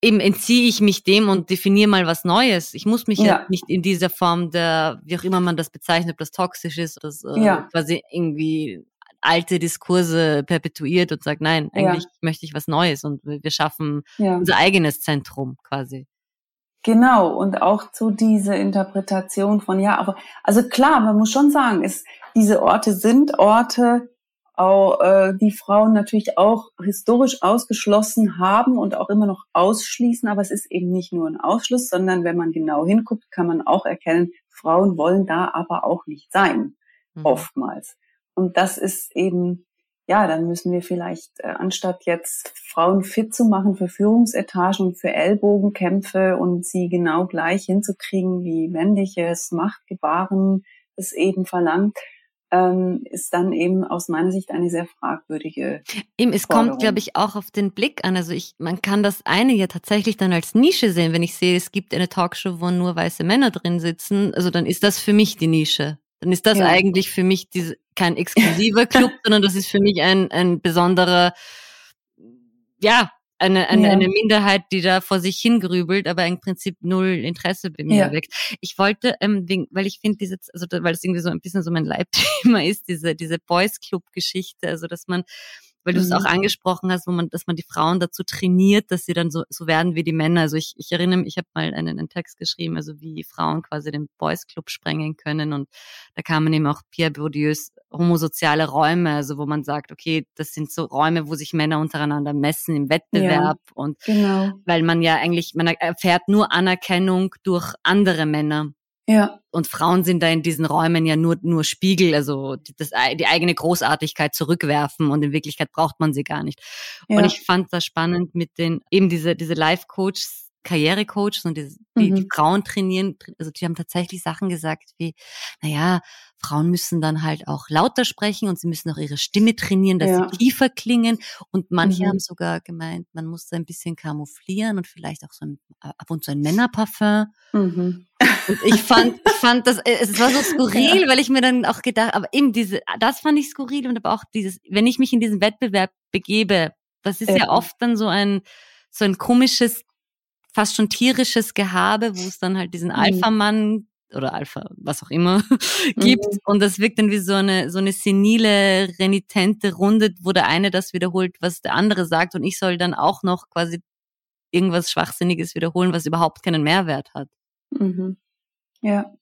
eben entziehe ich mich dem und definiere mal was Neues. Ich muss mich ja. ja nicht in dieser Form der, wie auch immer man das bezeichnet, ob das toxisch ist, das äh, quasi irgendwie alte Diskurse perpetuiert und sagt, nein, eigentlich ja. möchte ich was Neues und wir schaffen ja. unser eigenes Zentrum quasi. Genau, und auch zu diese Interpretation von, ja, aber, also klar, man muss schon sagen, ist, diese Orte sind Orte, auch, äh, die Frauen natürlich auch historisch ausgeschlossen haben und auch immer noch ausschließen, aber es ist eben nicht nur ein Ausschluss, sondern wenn man genau hinguckt, kann man auch erkennen, Frauen wollen da aber auch nicht sein, mhm. oftmals. Und das ist eben, ja, dann müssen wir vielleicht, äh, anstatt jetzt Frauen fit zu machen für Führungsetagen und für Ellbogenkämpfe und sie genau gleich hinzukriegen, wie männliches Machtgebaren es eben verlangt, ähm, ist dann eben aus meiner Sicht eine sehr fragwürdige. Eben, es Forderung. kommt, glaube ich, auch auf den Blick an. Also ich, man kann das eine ja tatsächlich dann als Nische sehen. Wenn ich sehe, es gibt eine Talkshow, wo nur weiße Männer drin sitzen, also dann ist das für mich die Nische dann ist das ja. eigentlich für mich diese, kein exklusiver Club, sondern das ist für mich ein, ein besonderer, ja, eine, eine, ja. eine Minderheit, die da vor sich hingrübelt, aber im Prinzip null Interesse bei mir ja. weckt. Ich wollte, ähm, weil ich finde, diese, also weil es irgendwie so ein bisschen so mein Leibthema ist, diese, diese Boys Club Geschichte, also dass man weil du es auch mhm. angesprochen hast, wo man, dass man die Frauen dazu trainiert, dass sie dann so, so werden wie die Männer. Also ich, ich erinnere mich, ich habe mal einen, einen Text geschrieben, also wie Frauen quasi den Boys Club sprengen können und da kam man eben auch Pierre Bourdieus homosoziale Räume, also wo man sagt, okay, das sind so Räume, wo sich Männer untereinander messen im Wettbewerb ja, und genau. weil man ja eigentlich, man erfährt nur Anerkennung durch andere Männer. Ja. Und Frauen sind da in diesen Räumen ja nur, nur Spiegel, also das, die eigene Großartigkeit zurückwerfen und in Wirklichkeit braucht man sie gar nicht. Ja. Und ich fand das spannend mit den, eben diese, diese Life-Coaches, Karrierecoaches und die, die, mhm. die Frauen trainieren, also die haben tatsächlich Sachen gesagt wie, naja, Frauen müssen dann halt auch lauter sprechen und sie müssen auch ihre Stimme trainieren, dass ja. sie tiefer klingen. Und manche mhm. haben sogar gemeint, man muss ein bisschen kamuflieren und vielleicht auch so ein, ab und zu ein Männerparfum. Mhm. Und ich fand, ich fand das, äh, es war so skurril, ja. weil ich mir dann auch gedacht, aber eben diese, das fand ich skurril und aber auch dieses, wenn ich mich in diesen Wettbewerb begebe, das ist ja, ja oft dann so ein, so ein komisches fast schon tierisches Gehabe, wo es dann halt diesen mhm. Alpha-Mann oder Alpha, was auch immer, gibt. Mhm. Und das wirkt dann wie so eine, so eine senile, renitente Runde, wo der eine das wiederholt, was der andere sagt. Und ich soll dann auch noch quasi irgendwas Schwachsinniges wiederholen, was überhaupt keinen Mehrwert hat. Mhm. Ja.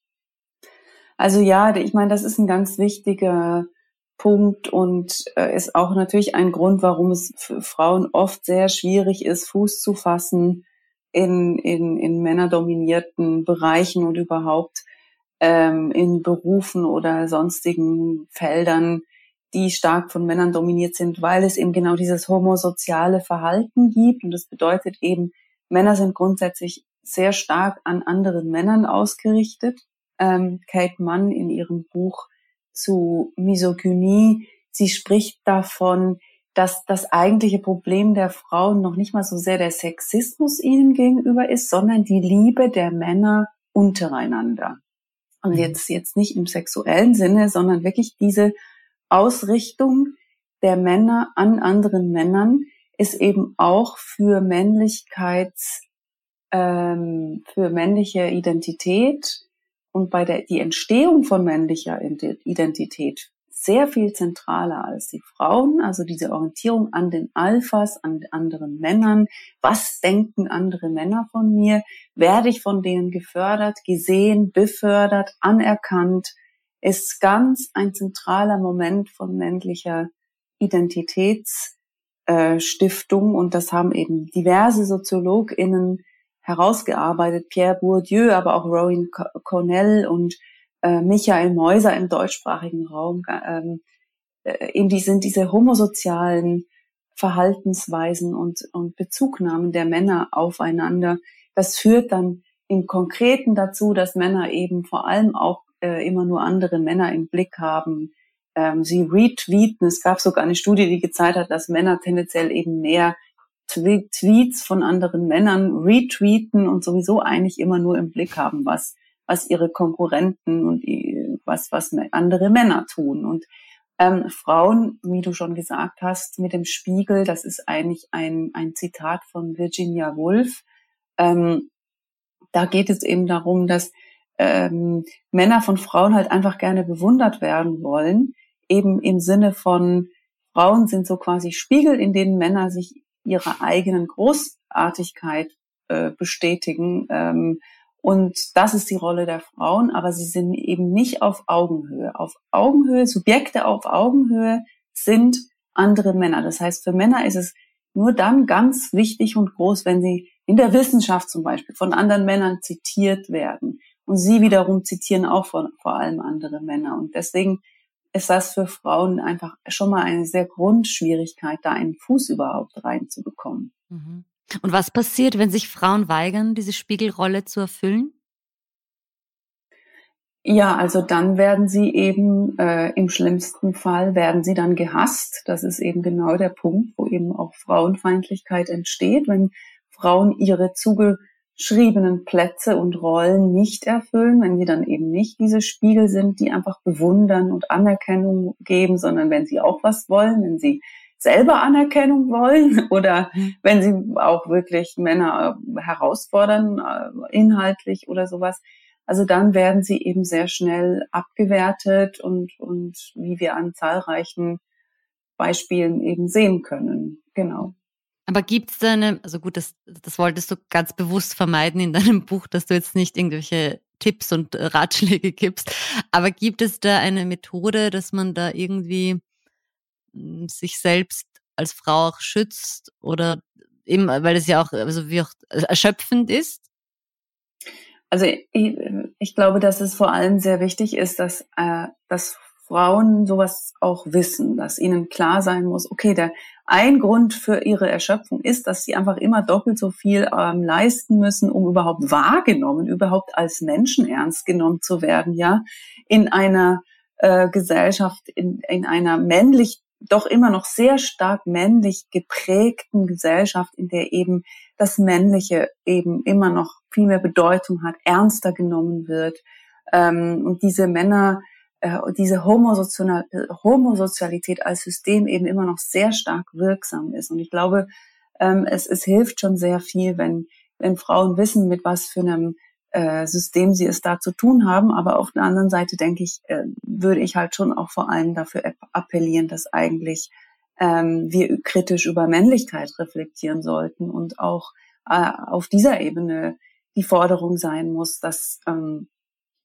Also ja, ich meine, das ist ein ganz wichtiger Punkt und äh, ist auch natürlich ein Grund, warum es für Frauen oft sehr schwierig ist, Fuß zu fassen in, in, in männerdominierten Bereichen und überhaupt ähm, in Berufen oder sonstigen Feldern, die stark von Männern dominiert sind, weil es eben genau dieses homosoziale Verhalten gibt. Und das bedeutet eben, Männer sind grundsätzlich sehr stark an anderen Männern ausgerichtet. Ähm, Kate Mann in ihrem Buch zu Misogynie, sie spricht davon, dass das eigentliche Problem der Frauen noch nicht mal so sehr der Sexismus ihnen gegenüber ist, sondern die Liebe der Männer untereinander. Und mhm. jetzt, jetzt nicht im sexuellen Sinne, sondern wirklich diese Ausrichtung der Männer an anderen Männern ist eben auch für Männlichkeits, ähm, für männliche Identität und bei der, die Entstehung von männlicher Identität sehr viel zentraler als die Frauen, also diese Orientierung an den Alphas, an anderen Männern. Was denken andere Männer von mir? Werde ich von denen gefördert, gesehen, befördert, anerkannt? Ist ganz ein zentraler Moment von männlicher Identitätsstiftung und das haben eben diverse SoziologInnen herausgearbeitet, Pierre Bourdieu, aber auch Rowan Cornell und äh, Michael Meuser im deutschsprachigen Raum, ähm, äh, eben die sind diese homosozialen Verhaltensweisen und, und Bezugnahmen der Männer aufeinander. Das führt dann im Konkreten dazu, dass Männer eben vor allem auch äh, immer nur andere Männer im Blick haben. Ähm, sie retweeten. Es gab sogar eine Studie, die gezeigt hat, dass Männer tendenziell eben mehr Tweets von anderen Männern retweeten und sowieso eigentlich immer nur im Blick haben, was was ihre Konkurrenten und was, was andere Männer tun. Und ähm, Frauen, wie du schon gesagt hast, mit dem Spiegel, das ist eigentlich ein, ein Zitat von Virginia Woolf. Ähm, da geht es eben darum, dass ähm, Männer von Frauen halt einfach gerne bewundert werden wollen, eben im Sinne von Frauen sind so quasi Spiegel, in denen Männer sich ihrer eigenen Großartigkeit äh, bestätigen ähm, und das ist die Rolle der Frauen, aber sie sind eben nicht auf Augenhöhe. Auf Augenhöhe, Subjekte auf Augenhöhe sind andere Männer. Das heißt, für Männer ist es nur dann ganz wichtig und groß, wenn sie in der Wissenschaft zum Beispiel von anderen Männern zitiert werden. Und sie wiederum zitieren auch von, vor allem andere Männer. Und deswegen ist das für Frauen einfach schon mal eine sehr Grundschwierigkeit, da einen Fuß überhaupt reinzubekommen. Mhm. Und was passiert, wenn sich Frauen weigern, diese Spiegelrolle zu erfüllen? Ja, also dann werden sie eben äh, im schlimmsten Fall werden sie dann gehasst. Das ist eben genau der Punkt, wo eben auch Frauenfeindlichkeit entsteht, wenn Frauen ihre zugeschriebenen Plätze und Rollen nicht erfüllen, wenn sie dann eben nicht diese Spiegel sind, die einfach bewundern und Anerkennung geben, sondern wenn sie auch was wollen, wenn sie selber Anerkennung wollen oder mhm. wenn sie auch wirklich Männer äh, herausfordern, äh, inhaltlich oder sowas. Also dann werden sie eben sehr schnell abgewertet und, und wie wir an zahlreichen Beispielen eben sehen können. Genau. Aber gibt es da eine, also gut, das, das wolltest du ganz bewusst vermeiden in deinem Buch, dass du jetzt nicht irgendwelche Tipps und Ratschläge gibst. Aber gibt es da eine Methode, dass man da irgendwie sich selbst als Frau auch schützt oder eben, weil es ja auch, also wie auch erschöpfend ist? Also ich, ich, glaube, dass es vor allem sehr wichtig ist, dass, äh, dass Frauen sowas auch wissen, dass ihnen klar sein muss, okay, der ein Grund für ihre Erschöpfung ist, dass sie einfach immer doppelt so viel ähm, leisten müssen, um überhaupt wahrgenommen, überhaupt als Menschen ernst genommen zu werden, ja, in einer äh, Gesellschaft, in, in einer männlich, doch immer noch sehr stark männlich geprägten Gesellschaft, in der eben das Männliche eben immer noch viel mehr Bedeutung hat, ernster genommen wird. Ähm, und diese Männer, äh, diese Homosozial Homosozialität als System eben immer noch sehr stark wirksam ist. Und ich glaube, ähm, es, es hilft schon sehr viel, wenn, wenn Frauen wissen, mit was für einem äh, System sie es da zu tun haben. Aber auf der anderen Seite denke ich, äh, würde ich halt schon auch vor allem dafür appellieren, dass eigentlich ähm, wir kritisch über Männlichkeit reflektieren sollten und auch äh, auf dieser Ebene die Forderung sein muss, dass ähm,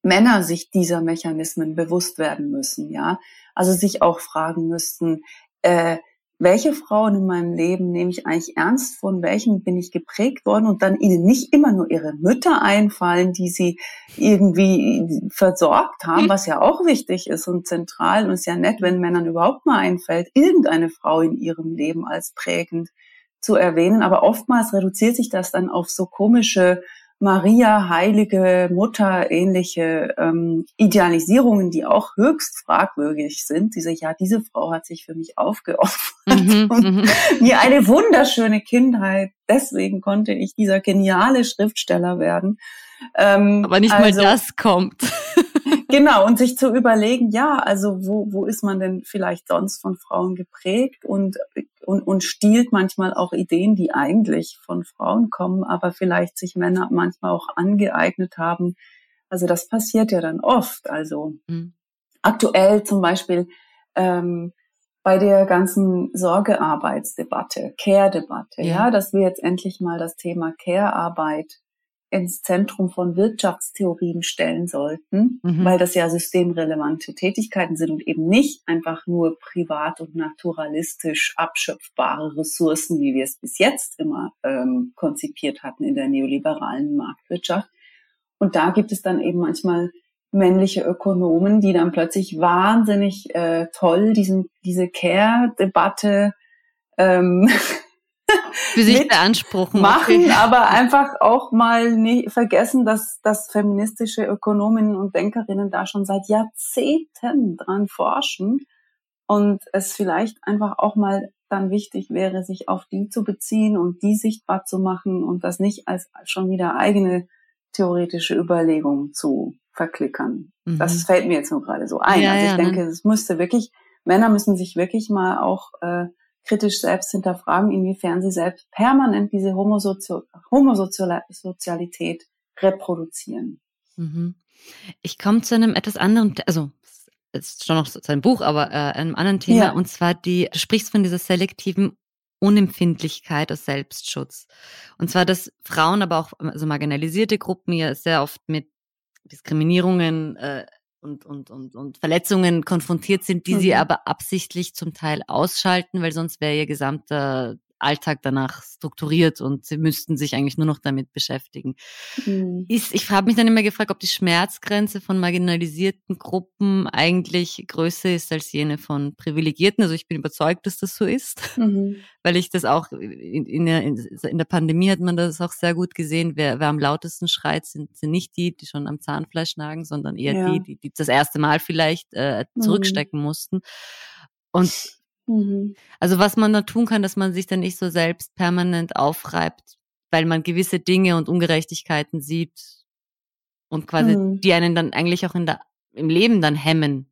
Männer sich dieser Mechanismen bewusst werden müssen, ja, also sich auch fragen müssten, äh, welche Frauen in meinem Leben nehme ich eigentlich ernst, von welchen bin ich geprägt worden und dann ihnen nicht immer nur ihre Mütter einfallen, die sie irgendwie versorgt haben, was ja auch wichtig ist und zentral und ist ja nett, wenn Männern überhaupt mal einfällt, irgendeine Frau in ihrem Leben als prägend zu erwähnen. Aber oftmals reduziert sich das dann auf so komische Maria, heilige Mutter, ähnliche ähm, Idealisierungen, die auch höchst fragwürdig sind. Diese, ja, diese Frau hat sich für mich aufgeopfert mhm, und mhm. mir eine wunderschöne Kindheit. Deswegen konnte ich dieser geniale Schriftsteller werden. Ähm, Aber nicht also, mal das kommt. Genau, und sich zu überlegen, ja, also wo, wo ist man denn vielleicht sonst von Frauen geprägt und, und, und stiehlt manchmal auch Ideen, die eigentlich von Frauen kommen, aber vielleicht sich Männer manchmal auch angeeignet haben. Also das passiert ja dann oft. Also mhm. aktuell zum Beispiel ähm, bei der ganzen Sorgearbeitsdebatte, Care-Debatte, ja. ja, dass wir jetzt endlich mal das Thema Care-Arbeit ins Zentrum von Wirtschaftstheorien stellen sollten, mhm. weil das ja systemrelevante Tätigkeiten sind und eben nicht einfach nur privat und naturalistisch abschöpfbare Ressourcen, wie wir es bis jetzt immer ähm, konzipiert hatten in der neoliberalen Marktwirtschaft. Und da gibt es dann eben manchmal männliche Ökonomen, die dann plötzlich wahnsinnig äh, toll diesen, diese Care-Debatte ähm, für sich beanspruchen. Machen, okay. aber einfach auch mal nicht vergessen, dass, dass feministische Ökonominnen und Denkerinnen da schon seit Jahrzehnten dran forschen und es vielleicht einfach auch mal dann wichtig wäre, sich auf die zu beziehen und die sichtbar zu machen und das nicht als schon wieder eigene theoretische Überlegung zu verklickern. Mhm. Das fällt mir jetzt nur gerade so ein. Ja, also ich ja, denke, es ne? müsste wirklich, Männer müssen sich wirklich mal auch äh, kritisch selbst hinterfragen, inwiefern sie selbst permanent diese Homosozialität reproduzieren. Mhm. Ich komme zu einem etwas anderen, also ist schon noch sein Buch, aber äh, einem anderen Thema, ja. und zwar die, du sprichst von dieser selektiven Unempfindlichkeit aus Selbstschutz. Und zwar, dass Frauen, aber auch also marginalisierte Gruppen ja sehr oft mit Diskriminierungen äh, und, und, und, und Verletzungen konfrontiert sind, die mhm. sie aber absichtlich zum Teil ausschalten, weil sonst wäre ihr gesamter Alltag danach strukturiert und sie müssten sich eigentlich nur noch damit beschäftigen. Mhm. Ist, ich habe mich dann immer gefragt, ob die Schmerzgrenze von marginalisierten Gruppen eigentlich größer ist als jene von Privilegierten. Also ich bin überzeugt, dass das so ist, mhm. weil ich das auch in, in, der, in der Pandemie hat man das auch sehr gut gesehen. Wer, wer am lautesten schreit, sind, sind nicht die, die schon am Zahnfleisch nagen, sondern eher ja. die, die, die das erste Mal vielleicht äh, mhm. zurückstecken mhm. mussten. Und Mhm. Also was man da tun kann, dass man sich dann nicht so selbst permanent aufreibt, weil man gewisse Dinge und Ungerechtigkeiten sieht und quasi mhm. die einen dann eigentlich auch in der, im Leben dann hemmen.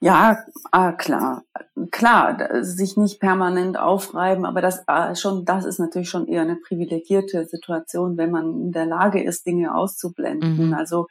Ja, ah, klar, klar, sich nicht permanent aufreiben, aber das ah, schon, das ist natürlich schon eher eine privilegierte Situation, wenn man in der Lage ist, Dinge auszublenden. Mhm. Also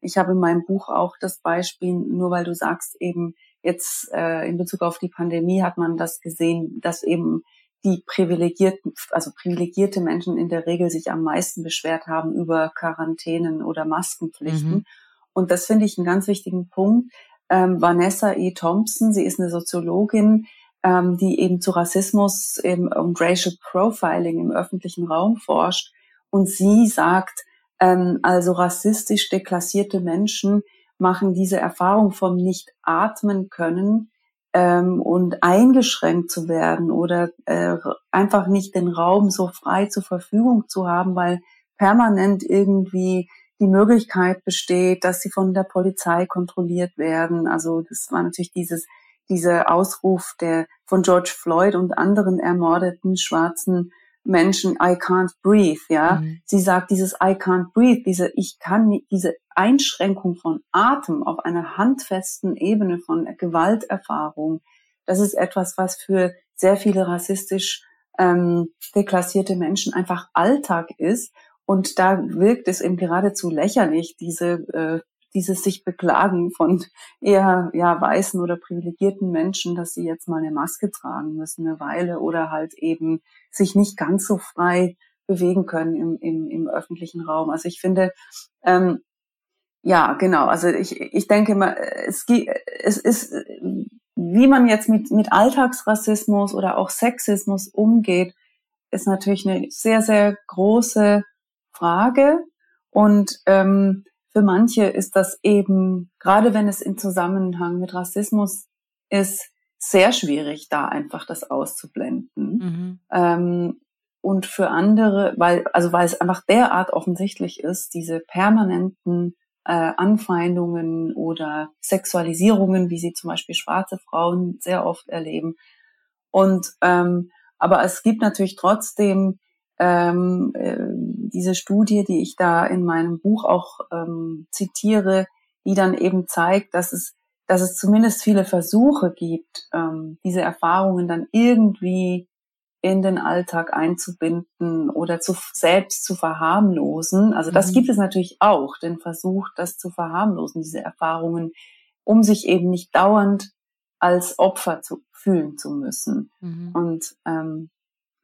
ich habe in meinem Buch auch das Beispiel, nur weil du sagst eben, Jetzt äh, in Bezug auf die Pandemie hat man das gesehen, dass eben die privilegierten, also privilegierte Menschen in der Regel sich am meisten beschwert haben über Quarantänen oder Maskenpflichten. Mhm. Und das finde ich einen ganz wichtigen Punkt. Ähm, Vanessa E. Thompson, sie ist eine Soziologin, ähm, die eben zu Rassismus im, und Racial Profiling im öffentlichen Raum forscht. Und sie sagt, Ähm, also rassistisch deklassierte Menschen machen diese Erfahrung vom nicht atmen können ähm, und eingeschränkt zu werden oder äh, einfach nicht den Raum so frei zur Verfügung zu haben, weil permanent irgendwie die Möglichkeit besteht, dass sie von der Polizei kontrolliert werden. Also das war natürlich dieses dieser Ausruf der von George Floyd und anderen ermordeten schwarzen Menschen, I can't breathe, ja. Mhm. Sie sagt dieses I can't breathe, diese ich kann nicht, diese Einschränkung von Atem auf einer handfesten Ebene von Gewalterfahrung, das ist etwas, was für sehr viele rassistisch ähm, deklassierte Menschen einfach Alltag ist. Und da wirkt es eben geradezu lächerlich, diese äh, dieses sich beklagen von eher ja weißen oder privilegierten Menschen, dass sie jetzt mal eine Maske tragen müssen eine Weile oder halt eben sich nicht ganz so frei bewegen können im, im, im öffentlichen Raum. Also ich finde, ähm, ja, genau. Also ich, ich denke mal, es, es ist, wie man jetzt mit, mit Alltagsrassismus oder auch Sexismus umgeht, ist natürlich eine sehr, sehr große Frage. Und ähm, für manche ist das eben, gerade wenn es in Zusammenhang mit Rassismus ist, sehr schwierig, da einfach das auszublenden. Mhm. Ähm, und für andere, weil, also weil es einfach derart offensichtlich ist, diese permanenten äh, Anfeindungen oder Sexualisierungen, wie sie zum Beispiel schwarze Frauen sehr oft erleben. Und ähm, aber es gibt natürlich trotzdem ähm, äh, diese Studie, die ich da in meinem Buch auch ähm, zitiere, die dann eben zeigt, dass es, dass es zumindest viele Versuche gibt, ähm, diese Erfahrungen dann irgendwie in den Alltag einzubinden oder zu, selbst zu verharmlosen. Also das mhm. gibt es natürlich auch, den Versuch, das zu verharmlosen, diese Erfahrungen, um sich eben nicht dauernd als Opfer zu fühlen zu müssen. Mhm. Und ähm,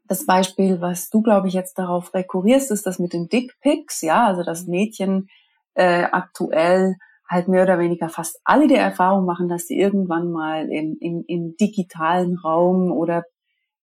das Beispiel, was du, glaube ich, jetzt darauf rekurrierst, ist das mit den Dickpics, ja, also dass Mädchen äh, aktuell halt mehr oder weniger fast alle die Erfahrung machen, dass sie irgendwann mal im, im, im digitalen Raum oder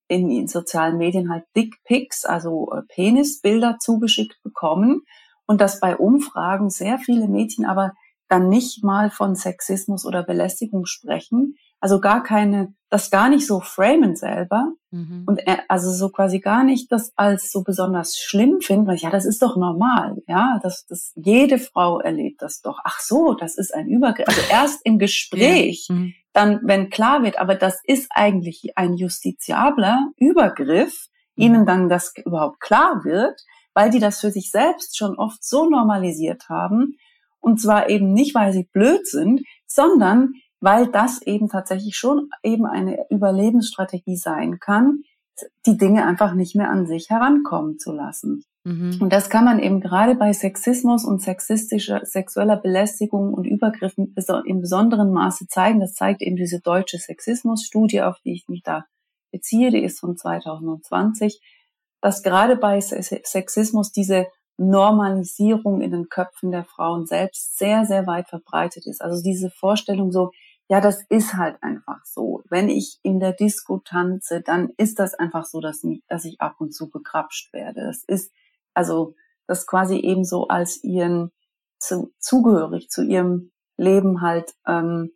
in, in sozialen Medien halt Dickpics, also äh, Penisbilder zugeschickt bekommen und dass bei Umfragen sehr viele Mädchen aber dann nicht mal von Sexismus oder Belästigung sprechen, also gar keine, das gar nicht so framen selber mhm. und also so quasi gar nicht das als so besonders schlimm finden, weil ja, das ist doch normal, ja, das, das jede Frau erlebt das doch. Ach so, das ist ein Übergriff. Also erst im Gespräch, ja. mhm. dann, wenn klar wird, aber das ist eigentlich ein justiziabler Übergriff, mhm. ihnen dann das überhaupt klar wird, weil die das für sich selbst schon oft so normalisiert haben. Und zwar eben nicht, weil sie blöd sind, sondern weil das eben tatsächlich schon eben eine Überlebensstrategie sein kann, die Dinge einfach nicht mehr an sich herankommen zu lassen. Mhm. Und das kann man eben gerade bei Sexismus und sexistischer sexueller Belästigung und Übergriffen im besonderen Maße zeigen. Das zeigt eben diese deutsche Sexismusstudie, auf die ich mich da beziehe, die ist von 2020, dass gerade bei Sexismus diese Normalisierung in den Köpfen der Frauen selbst sehr, sehr weit verbreitet ist. Also diese Vorstellung so, ja, das ist halt einfach so. Wenn ich in der Disco tanze, dann ist das einfach so, dass, dass ich ab und zu bekrapscht werde. Das ist also das quasi eben so als ihren zu, zugehörig zu ihrem Leben halt ähm,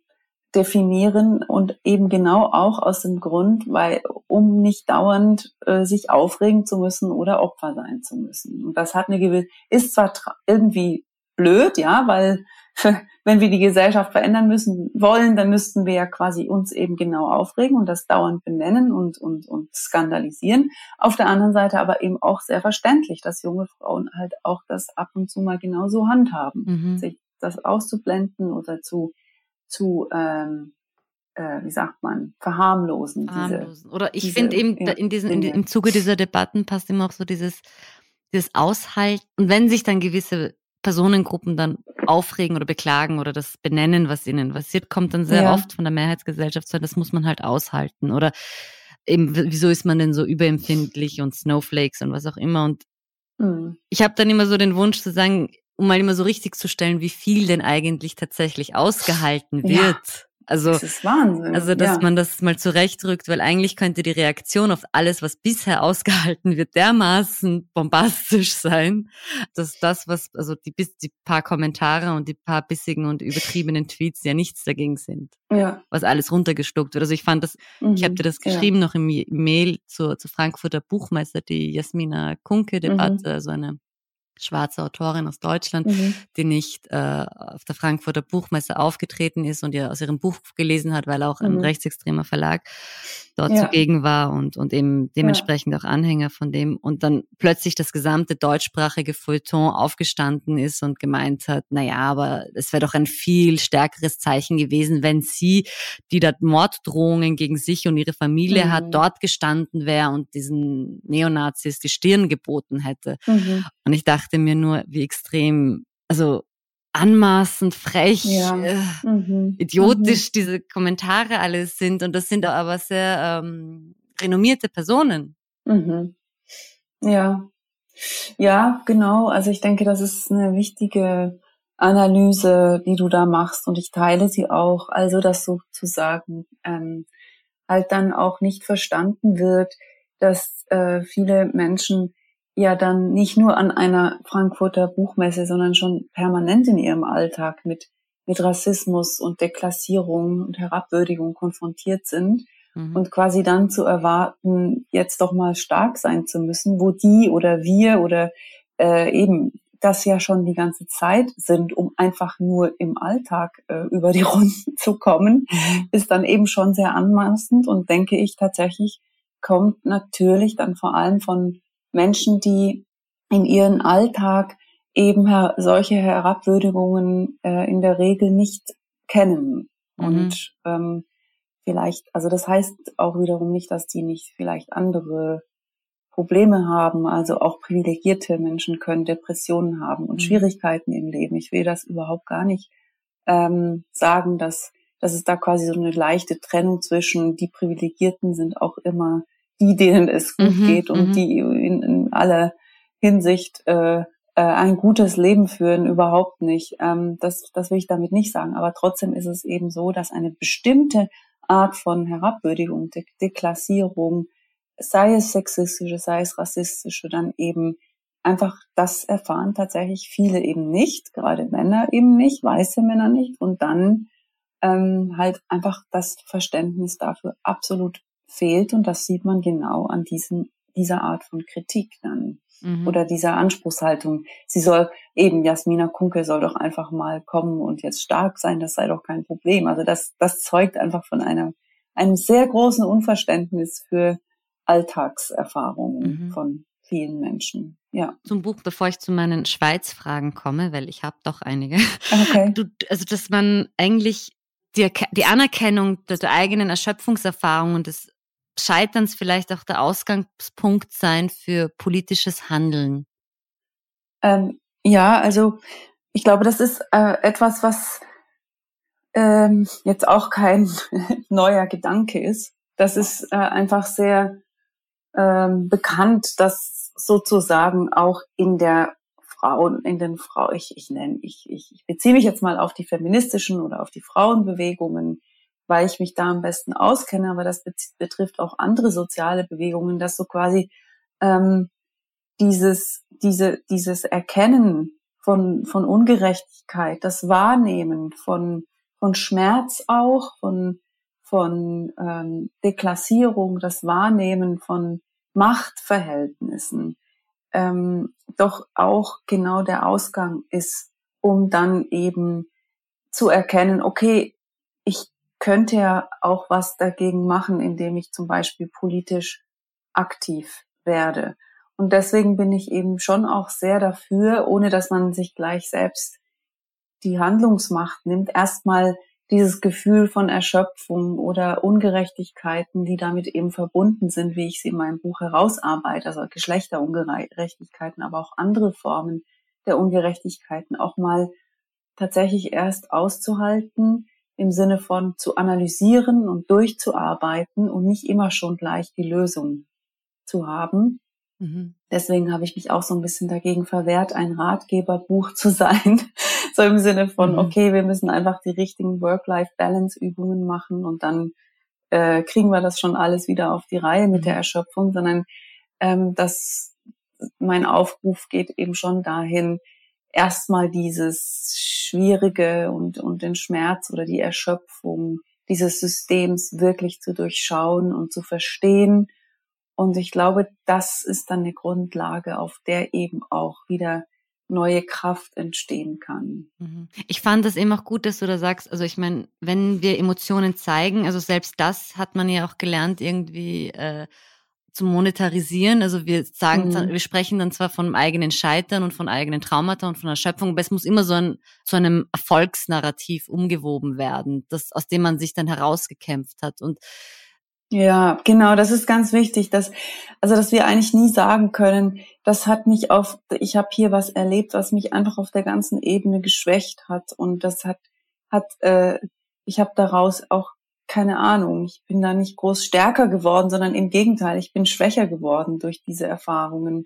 definieren und eben genau auch aus dem Grund, weil um nicht dauernd äh, sich aufregen zu müssen oder Opfer sein zu müssen. Und das hat eine gewisse, ist zwar irgendwie blöd, ja, weil wenn wir die Gesellschaft verändern müssen wollen, dann müssten wir ja quasi uns eben genau aufregen und das dauernd benennen und, und, und skandalisieren. Auf der anderen Seite aber eben auch sehr verständlich, dass junge Frauen halt auch das ab und zu mal genauso handhaben, mhm. sich das auszublenden oder zu, zu ähm, äh, wie sagt man, verharmlosen. verharmlosen. Diese, oder ich finde eben in diesen, in, im Zuge dieser Debatten passt immer auch so dieses, dieses Aushalten. Und wenn sich dann gewisse Personengruppen dann aufregen oder beklagen oder das benennen, was ihnen passiert, kommt dann sehr ja. oft von der Mehrheitsgesellschaft, so, das muss man halt aushalten. Oder eben, wieso ist man denn so überempfindlich und Snowflakes und was auch immer. Und mhm. ich habe dann immer so den Wunsch zu sagen, um mal immer so richtig zu stellen, wie viel denn eigentlich tatsächlich ausgehalten wird. Also, das ist Wahnsinn. Also, dass ja. man das mal zurechtrückt, weil eigentlich könnte die Reaktion auf alles, was bisher ausgehalten wird, dermaßen bombastisch sein, dass das, was, also die, die paar Kommentare und die paar bissigen und übertriebenen Tweets ja nichts dagegen sind. Ja. Was alles runtergestuckt wird. Also ich fand das, mhm. ich habe dir das geschrieben ja. noch im Mail zur, zur Frankfurter Buchmeister, die Jasmina Kunke-Debatte, mhm. also eine schwarze Autorin aus Deutschland, mhm. die nicht äh, auf der Frankfurter Buchmesse aufgetreten ist und ihr aus ihrem Buch gelesen hat, weil auch ein mhm. rechtsextremer Verlag dort ja. zugegen war und, und eben dementsprechend ja. auch Anhänger von dem und dann plötzlich das gesamte deutschsprachige Feuilleton aufgestanden ist und gemeint hat, na ja, aber es wäre doch ein viel stärkeres Zeichen gewesen, wenn sie, die da Morddrohungen gegen sich und ihre Familie mhm. hat, dort gestanden wäre und diesen Neonazis die Stirn geboten hätte. Und ich dachte mir nur, wie extrem, also anmaßend, frech, ja. äh, mhm. idiotisch mhm. diese Kommentare alles sind. Und das sind aber sehr ähm, renommierte Personen. Mhm. Ja. Ja, genau. Also ich denke, das ist eine wichtige Analyse, die du da machst und ich teile sie auch. Also, dass sozusagen ähm, halt dann auch nicht verstanden wird, dass äh, viele Menschen ja dann nicht nur an einer Frankfurter Buchmesse, sondern schon permanent in ihrem Alltag mit, mit Rassismus und Deklassierung und Herabwürdigung konfrontiert sind mhm. und quasi dann zu erwarten, jetzt doch mal stark sein zu müssen, wo die oder wir oder äh, eben das ja schon die ganze Zeit sind, um einfach nur im Alltag äh, über die Runden zu kommen, mhm. ist dann eben schon sehr anmaßend und denke ich tatsächlich kommt natürlich dann vor allem von Menschen, die in ihren Alltag eben her solche Herabwürdigungen äh, in der Regel nicht kennen. Mhm. Und ähm, vielleicht, also das heißt auch wiederum nicht, dass die nicht vielleicht andere Probleme haben. Also auch privilegierte Menschen können Depressionen haben und mhm. Schwierigkeiten im Leben. Ich will das überhaupt gar nicht ähm, sagen, dass, dass es da quasi so eine leichte Trennung zwischen die Privilegierten sind auch immer die, denen es gut mhm, geht und mhm. die in, in aller Hinsicht äh, äh, ein gutes Leben führen, überhaupt nicht. Ähm, das, das will ich damit nicht sagen. Aber trotzdem ist es eben so, dass eine bestimmte Art von Herabwürdigung, De Deklassierung, sei es sexistische, sei es rassistische, dann eben einfach das erfahren tatsächlich viele eben nicht, gerade Männer eben nicht, weiße Männer nicht und dann ähm, halt einfach das Verständnis dafür absolut fehlt und das sieht man genau an diesem, dieser Art von Kritik dann mhm. oder dieser Anspruchshaltung. Sie soll eben, Jasmina Kunke soll doch einfach mal kommen und jetzt stark sein, das sei doch kein Problem. Also das, das zeugt einfach von einem, einem sehr großen Unverständnis für Alltagserfahrungen mhm. von vielen Menschen. Ja. Zum Buch, bevor ich zu meinen Schweiz-Fragen komme, weil ich habe doch einige. Okay. Du, also, dass man eigentlich die, die Anerkennung der, der eigenen Erschöpfungserfahrung und des Scheiterns vielleicht auch der Ausgangspunkt sein für politisches Handeln? Ähm, ja, also ich glaube, das ist äh, etwas, was ähm, jetzt auch kein neuer Gedanke ist. Das ist äh, einfach sehr ähm, bekannt, dass sozusagen auch in der Frauen, in den Frau, ich, ich nenne, ich, ich, ich beziehe mich jetzt mal auf die feministischen oder auf die Frauenbewegungen, weil ich mich da am besten auskenne, aber das betrifft auch andere soziale Bewegungen, dass so quasi ähm, dieses, diese, dieses Erkennen von, von Ungerechtigkeit, das Wahrnehmen von, von Schmerz auch, von, von ähm, Deklassierung, das Wahrnehmen von Machtverhältnissen, ähm, doch auch genau der Ausgang ist, um dann eben zu erkennen, okay, ich könnte ja auch was dagegen machen, indem ich zum Beispiel politisch aktiv werde. Und deswegen bin ich eben schon auch sehr dafür, ohne dass man sich gleich selbst die Handlungsmacht nimmt, erstmal dieses Gefühl von Erschöpfung oder Ungerechtigkeiten, die damit eben verbunden sind, wie ich sie in meinem Buch herausarbeite, also Geschlechterungerechtigkeiten, aber auch andere Formen der Ungerechtigkeiten, auch mal tatsächlich erst auszuhalten, im Sinne von zu analysieren und durchzuarbeiten und nicht immer schon gleich die Lösung zu haben. Mhm. Deswegen habe ich mich auch so ein bisschen dagegen verwehrt, ein Ratgeberbuch zu sein, so im Sinne von, mhm. okay, wir müssen einfach die richtigen Work-Life-Balance-Übungen machen und dann äh, kriegen wir das schon alles wieder auf die Reihe mit der mhm. Erschöpfung, sondern ähm, dass mein Aufruf geht eben schon dahin, erstmal dieses Schwierige und, und den Schmerz oder die Erschöpfung dieses Systems wirklich zu durchschauen und zu verstehen. Und ich glaube, das ist dann eine Grundlage, auf der eben auch wieder neue Kraft entstehen kann. Mhm. Ich fand das eben auch gut, dass du da sagst, also ich meine, wenn wir Emotionen zeigen, also selbst das hat man ja auch gelernt, irgendwie äh, zu monetarisieren. Also wir sagen, mhm. wir sprechen dann zwar von eigenen Scheitern und von eigenen Traumata und von Erschöpfung, aber es muss immer so ein, zu einem Erfolgsnarrativ umgewoben werden, das, aus dem man sich dann herausgekämpft hat. Und ja, genau, das ist ganz wichtig, dass, also, dass wir eigentlich nie sagen können, das hat mich auf, ich habe hier was erlebt, was mich einfach auf der ganzen Ebene geschwächt hat und das hat, hat, äh, ich habe daraus auch keine Ahnung, ich bin da nicht groß stärker geworden, sondern im Gegenteil, ich bin schwächer geworden durch diese Erfahrungen.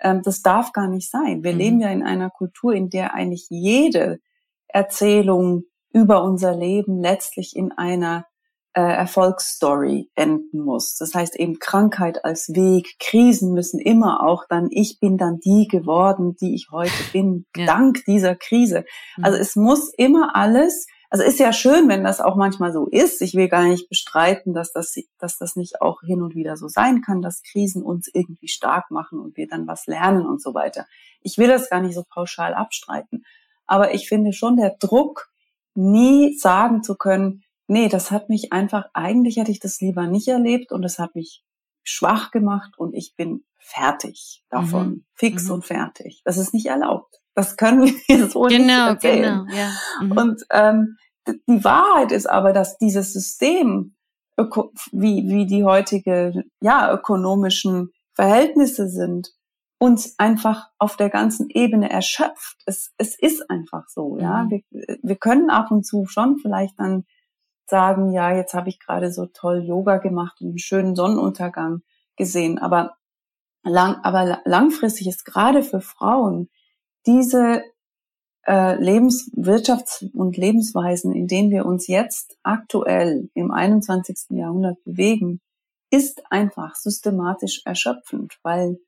Ähm, das darf gar nicht sein. Wir mhm. leben ja in einer Kultur, in der eigentlich jede Erzählung über unser Leben letztlich in einer äh, Erfolgsstory enden muss. Das heißt eben Krankheit als Weg, Krisen müssen immer auch dann, ich bin dann die geworden, die ich heute bin, ja. dank dieser Krise. Mhm. Also es muss immer alles also ist ja schön, wenn das auch manchmal so ist. Ich will gar nicht bestreiten, dass das, dass das nicht auch hin und wieder so sein kann, dass Krisen uns irgendwie stark machen und wir dann was lernen und so weiter. Ich will das gar nicht so pauschal abstreiten. Aber ich finde schon der Druck, nie sagen zu können, nee, das hat mich einfach, eigentlich hätte ich das lieber nicht erlebt und es hat mich schwach gemacht und ich bin fertig davon, mhm. fix mhm. und fertig. Das ist nicht erlaubt. Das können wir so genau, nicht erzählen. Genau, ja. Mhm. Und ähm, die Wahrheit ist aber, dass dieses System, wie, wie die heutige ja, ökonomischen Verhältnisse sind, uns einfach auf der ganzen Ebene erschöpft. Es, es ist einfach so, ja. Mhm. Wir, wir können ab und zu schon vielleicht dann sagen, ja, jetzt habe ich gerade so toll Yoga gemacht und einen schönen Sonnenuntergang gesehen, aber lang, aber langfristig ist gerade für Frauen diese äh, Lebens-, Wirtschafts- und Lebensweisen, in denen wir uns jetzt aktuell im 21. Jahrhundert bewegen, ist einfach systematisch erschöpfend, weil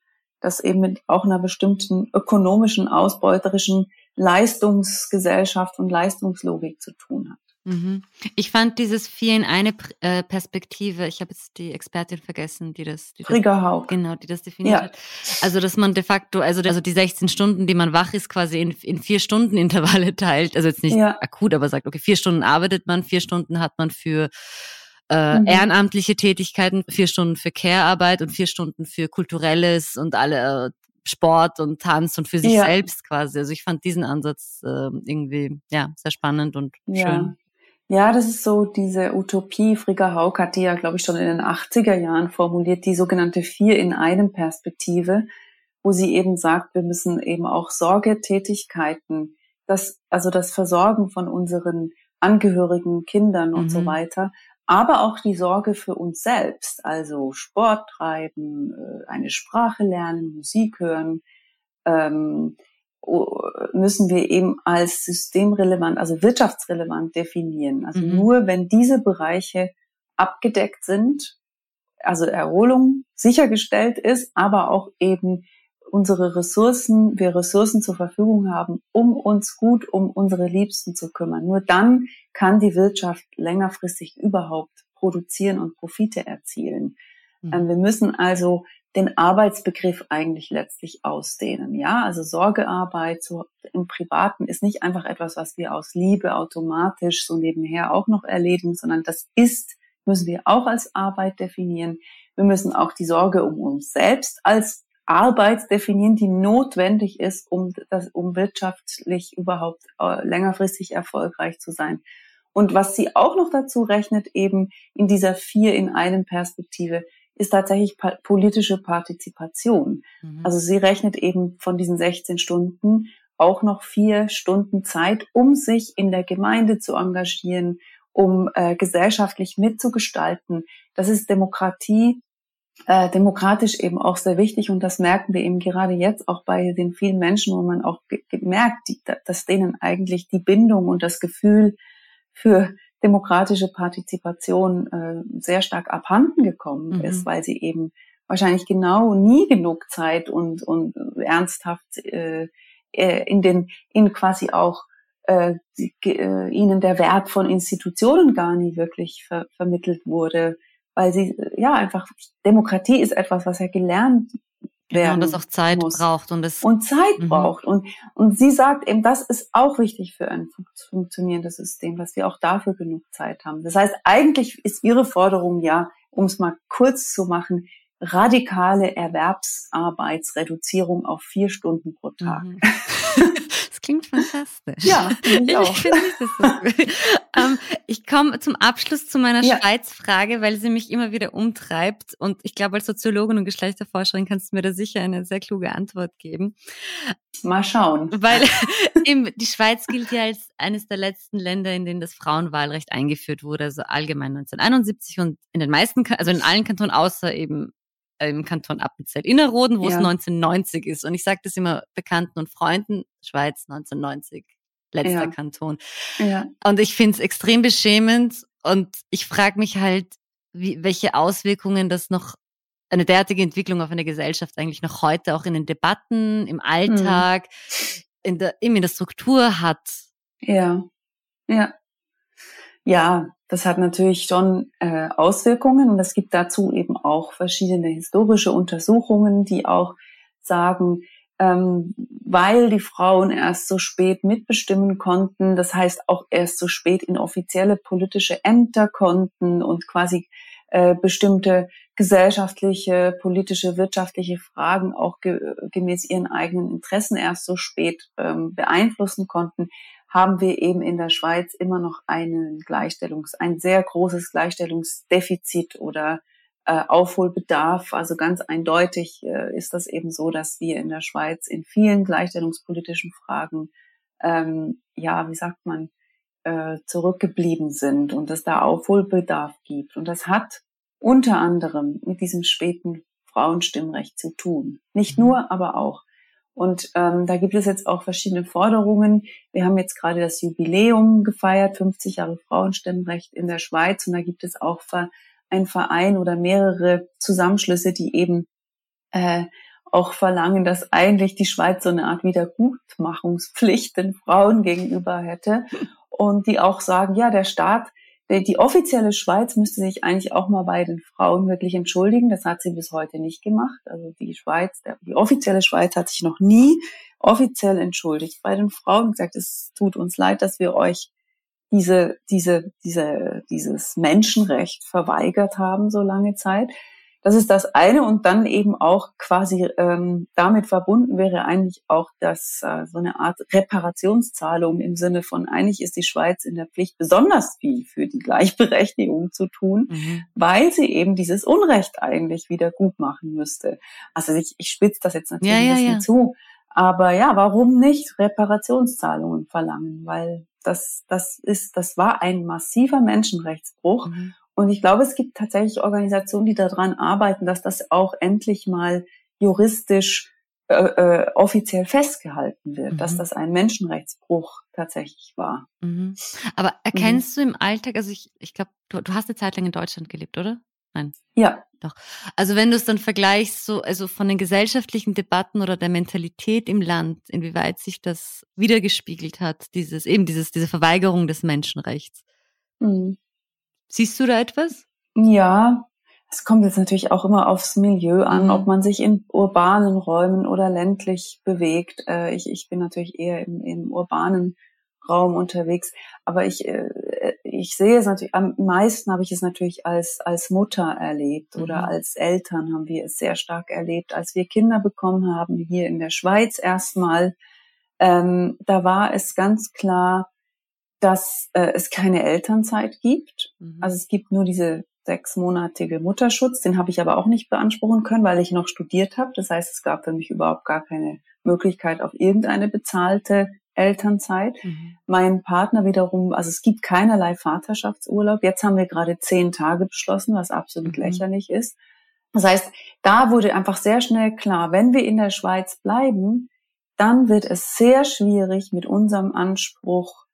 das eben mit auch einer bestimmten ökonomischen, ausbeuterischen Leistungsgesellschaft und Leistungslogik zu tun hat. Mhm. Ich fand dieses Vier in eine äh, Perspektive, ich habe jetzt die Expertin vergessen, die das, die das genau, die das definiert ja. hat. Also dass man de facto, also, also die 16 Stunden, die man wach ist, quasi in, in vier Stunden Intervalle teilt. Also jetzt nicht ja. akut, aber sagt, okay, vier Stunden arbeitet man, vier Stunden hat man für äh, mhm. ehrenamtliche Tätigkeiten, vier Stunden für Care-Arbeit und vier Stunden für kulturelles und alle äh, Sport und Tanz und für sich ja. selbst quasi. Also ich fand diesen Ansatz äh, irgendwie ja sehr spannend und ja. schön. Ja, das ist so diese Utopie. Frigga Haug hat die ja, glaube ich, schon in den 80er Jahren formuliert, die sogenannte Vier in einem Perspektive, wo sie eben sagt, wir müssen eben auch Sorgetätigkeiten, das, also das Versorgen von unseren Angehörigen, Kindern und mhm. so weiter, aber auch die Sorge für uns selbst, also Sport treiben, äh, eine Sprache lernen, Musik hören, ähm, müssen wir eben als systemrelevant, also wirtschaftsrelevant definieren. Also mhm. nur wenn diese Bereiche abgedeckt sind, also Erholung sichergestellt ist, aber auch eben unsere Ressourcen, wir Ressourcen zur Verfügung haben, um uns gut um unsere Liebsten zu kümmern. Nur dann kann die Wirtschaft längerfristig überhaupt produzieren und Profite erzielen. Mhm. Wir müssen also den Arbeitsbegriff eigentlich letztlich ausdehnen. Ja, also Sorgearbeit so im Privaten ist nicht einfach etwas, was wir aus Liebe automatisch so nebenher auch noch erledigen, sondern das ist, müssen wir auch als Arbeit definieren. Wir müssen auch die Sorge um uns selbst als Arbeit definieren, die notwendig ist, um das, um wirtschaftlich überhaupt äh, längerfristig erfolgreich zu sein. Und was sie auch noch dazu rechnet, eben in dieser vier in einem Perspektive, ist tatsächlich politische Partizipation. Mhm. Also sie rechnet eben von diesen 16 Stunden auch noch vier Stunden Zeit, um sich in der Gemeinde zu engagieren, um äh, gesellschaftlich mitzugestalten. Das ist Demokratie äh, demokratisch eben auch sehr wichtig und das merken wir eben gerade jetzt auch bei den vielen Menschen, wo man auch gemerkt, dass denen eigentlich die Bindung und das Gefühl für demokratische Partizipation äh, sehr stark abhanden gekommen mhm. ist, weil sie eben wahrscheinlich genau nie genug Zeit und, und ernsthaft äh, äh in den in quasi auch äh, die, äh, ihnen der Wert von Institutionen gar nie wirklich ver vermittelt wurde, weil sie ja einfach Demokratie ist etwas, was ja gelernt werden ja, und das auch Zeit muss. braucht und es und Zeit mhm. braucht und und sie sagt eben, das ist auch wichtig für ein funktionierendes System, dass wir auch dafür genug Zeit haben. Das heißt, eigentlich ist ihre Forderung ja, um es mal kurz zu machen, radikale Erwerbsarbeitsreduzierung auf vier Stunden pro Tag. Mhm. klingt fantastisch. Ja, ich auch. Ich, das so ähm, ich komme zum Abschluss zu meiner ja. Schweiz-Frage, weil sie mich immer wieder umtreibt. Und ich glaube, als Soziologin und Geschlechterforscherin kannst du mir da sicher eine sehr kluge Antwort geben. Mal schauen. Weil die Schweiz gilt ja als eines der letzten Länder, in denen das Frauenwahlrecht eingeführt wurde, also allgemein 1971 und in den meisten, also in allen Kantonen außer eben im Kanton Appenzell-Innerrhoden, wo ja. es 1990 ist. Und ich sage das immer Bekannten und Freunden, Schweiz 1990, letzter ja. Kanton. Ja. Und ich finde es extrem beschämend und ich frage mich halt, wie, welche Auswirkungen das noch eine derartige Entwicklung auf eine Gesellschaft eigentlich noch heute auch in den Debatten, im Alltag, mhm. in, der, in der Struktur hat. Ja, ja. Ja, das hat natürlich schon äh, Auswirkungen und es gibt dazu eben auch verschiedene historische Untersuchungen, die auch sagen, ähm, weil die Frauen erst so spät mitbestimmen konnten, das heißt auch erst so spät in offizielle politische Ämter konnten und quasi äh, bestimmte gesellschaftliche, politische, wirtschaftliche Fragen auch ge gemäß ihren eigenen Interessen erst so spät ähm, beeinflussen konnten, haben wir eben in der Schweiz immer noch einen Gleichstellungs, ein sehr großes Gleichstellungsdefizit oder äh, Aufholbedarf. Also ganz eindeutig äh, ist das eben so, dass wir in der Schweiz in vielen gleichstellungspolitischen Fragen, ähm, ja, wie sagt man, äh, zurückgeblieben sind und es da Aufholbedarf gibt. Und das hat unter anderem mit diesem späten Frauenstimmrecht zu tun. Nicht mhm. nur, aber auch. Und ähm, da gibt es jetzt auch verschiedene Forderungen. Wir haben jetzt gerade das Jubiläum gefeiert, 50 Jahre Frauenstimmrecht in der Schweiz. Und da gibt es auch einen Verein oder mehrere Zusammenschlüsse, die eben äh, auch verlangen, dass eigentlich die Schweiz so eine Art Wiedergutmachungspflicht den Frauen gegenüber hätte. Und die auch sagen, ja, der Staat die offizielle Schweiz müsste sich eigentlich auch mal bei den Frauen wirklich entschuldigen. Das hat sie bis heute nicht gemacht. Also die Schweiz, die offizielle Schweiz hat sich noch nie offiziell entschuldigt bei den Frauen und gesagt, es tut uns leid, dass wir euch diese, diese, diese, dieses Menschenrecht verweigert haben so lange Zeit. Das ist das eine und dann eben auch quasi ähm, damit verbunden wäre eigentlich auch das äh, so eine Art Reparationszahlung im Sinne von eigentlich ist die Schweiz in der Pflicht besonders viel für die Gleichberechtigung zu tun, mhm. weil sie eben dieses Unrecht eigentlich wieder gut machen müsste. Also ich, ich spitze das jetzt natürlich ja, ja, ein bisschen ja. zu, aber ja, warum nicht Reparationszahlungen verlangen? Weil das das ist das war ein massiver Menschenrechtsbruch. Mhm. Und ich glaube, es gibt tatsächlich Organisationen, die daran arbeiten, dass das auch endlich mal juristisch äh, äh, offiziell festgehalten wird, mhm. dass das ein Menschenrechtsbruch tatsächlich war. Mhm. Aber erkennst mhm. du im Alltag, also ich, ich glaube, du, du hast eine Zeit lang in Deutschland gelebt, oder? Nein. Ja. Doch. Also wenn du es dann vergleichst, so, also von den gesellschaftlichen Debatten oder der Mentalität im Land, inwieweit sich das wiedergespiegelt hat, dieses, eben dieses, diese Verweigerung des Menschenrechts. Mhm. Siehst du da etwas? Ja, es kommt jetzt natürlich auch immer aufs Milieu an, mhm. ob man sich in urbanen Räumen oder ländlich bewegt. Äh, ich, ich bin natürlich eher im, im urbanen Raum unterwegs, aber ich, äh, ich sehe es natürlich, am meisten habe ich es natürlich als, als Mutter erlebt mhm. oder als Eltern haben wir es sehr stark erlebt, als wir Kinder bekommen haben, hier in der Schweiz erstmal. Ähm, da war es ganz klar, dass äh, es keine Elternzeit gibt. Mhm. Also es gibt nur diese sechsmonatige Mutterschutz, den habe ich aber auch nicht beanspruchen können, weil ich noch studiert habe. Das heißt, es gab für mich überhaupt gar keine Möglichkeit auf irgendeine bezahlte Elternzeit. Mhm. Mein Partner wiederum, also es gibt keinerlei Vaterschaftsurlaub. Jetzt haben wir gerade zehn Tage beschlossen, was absolut mhm. lächerlich ist. Das heißt, da wurde einfach sehr schnell klar, wenn wir in der Schweiz bleiben, dann wird es sehr schwierig mit unserem Anspruch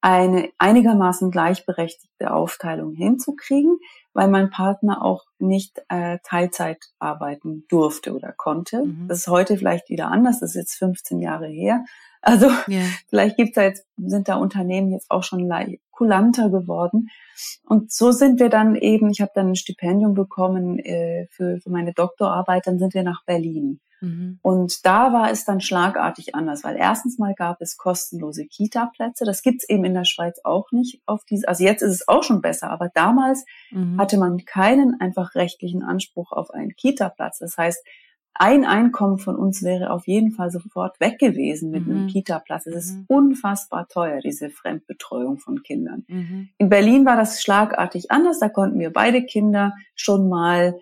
eine einigermaßen gleichberechtigte Aufteilung hinzukriegen, weil mein Partner auch nicht äh, Teilzeit arbeiten durfte oder konnte. Mhm. Das ist heute vielleicht wieder anders, das ist jetzt 15 Jahre her. Also yeah. vielleicht gibt's da jetzt, sind da Unternehmen jetzt auch schon kulanter geworden. Und so sind wir dann eben, ich habe dann ein Stipendium bekommen äh, für, für meine Doktorarbeit, dann sind wir nach Berlin. Mhm. Und da war es dann schlagartig anders, weil erstens mal gab es kostenlose Kita-Plätze. Das gibt's eben in der Schweiz auch nicht auf diese, also jetzt ist es auch schon besser, aber damals mhm. hatte man keinen einfach rechtlichen Anspruch auf einen Kita-Platz. Das heißt, ein Einkommen von uns wäre auf jeden Fall sofort weg gewesen mit mhm. einem Kita-Platz. Es ist mhm. unfassbar teuer, diese Fremdbetreuung von Kindern. Mhm. In Berlin war das schlagartig anders. Da konnten wir beide Kinder schon mal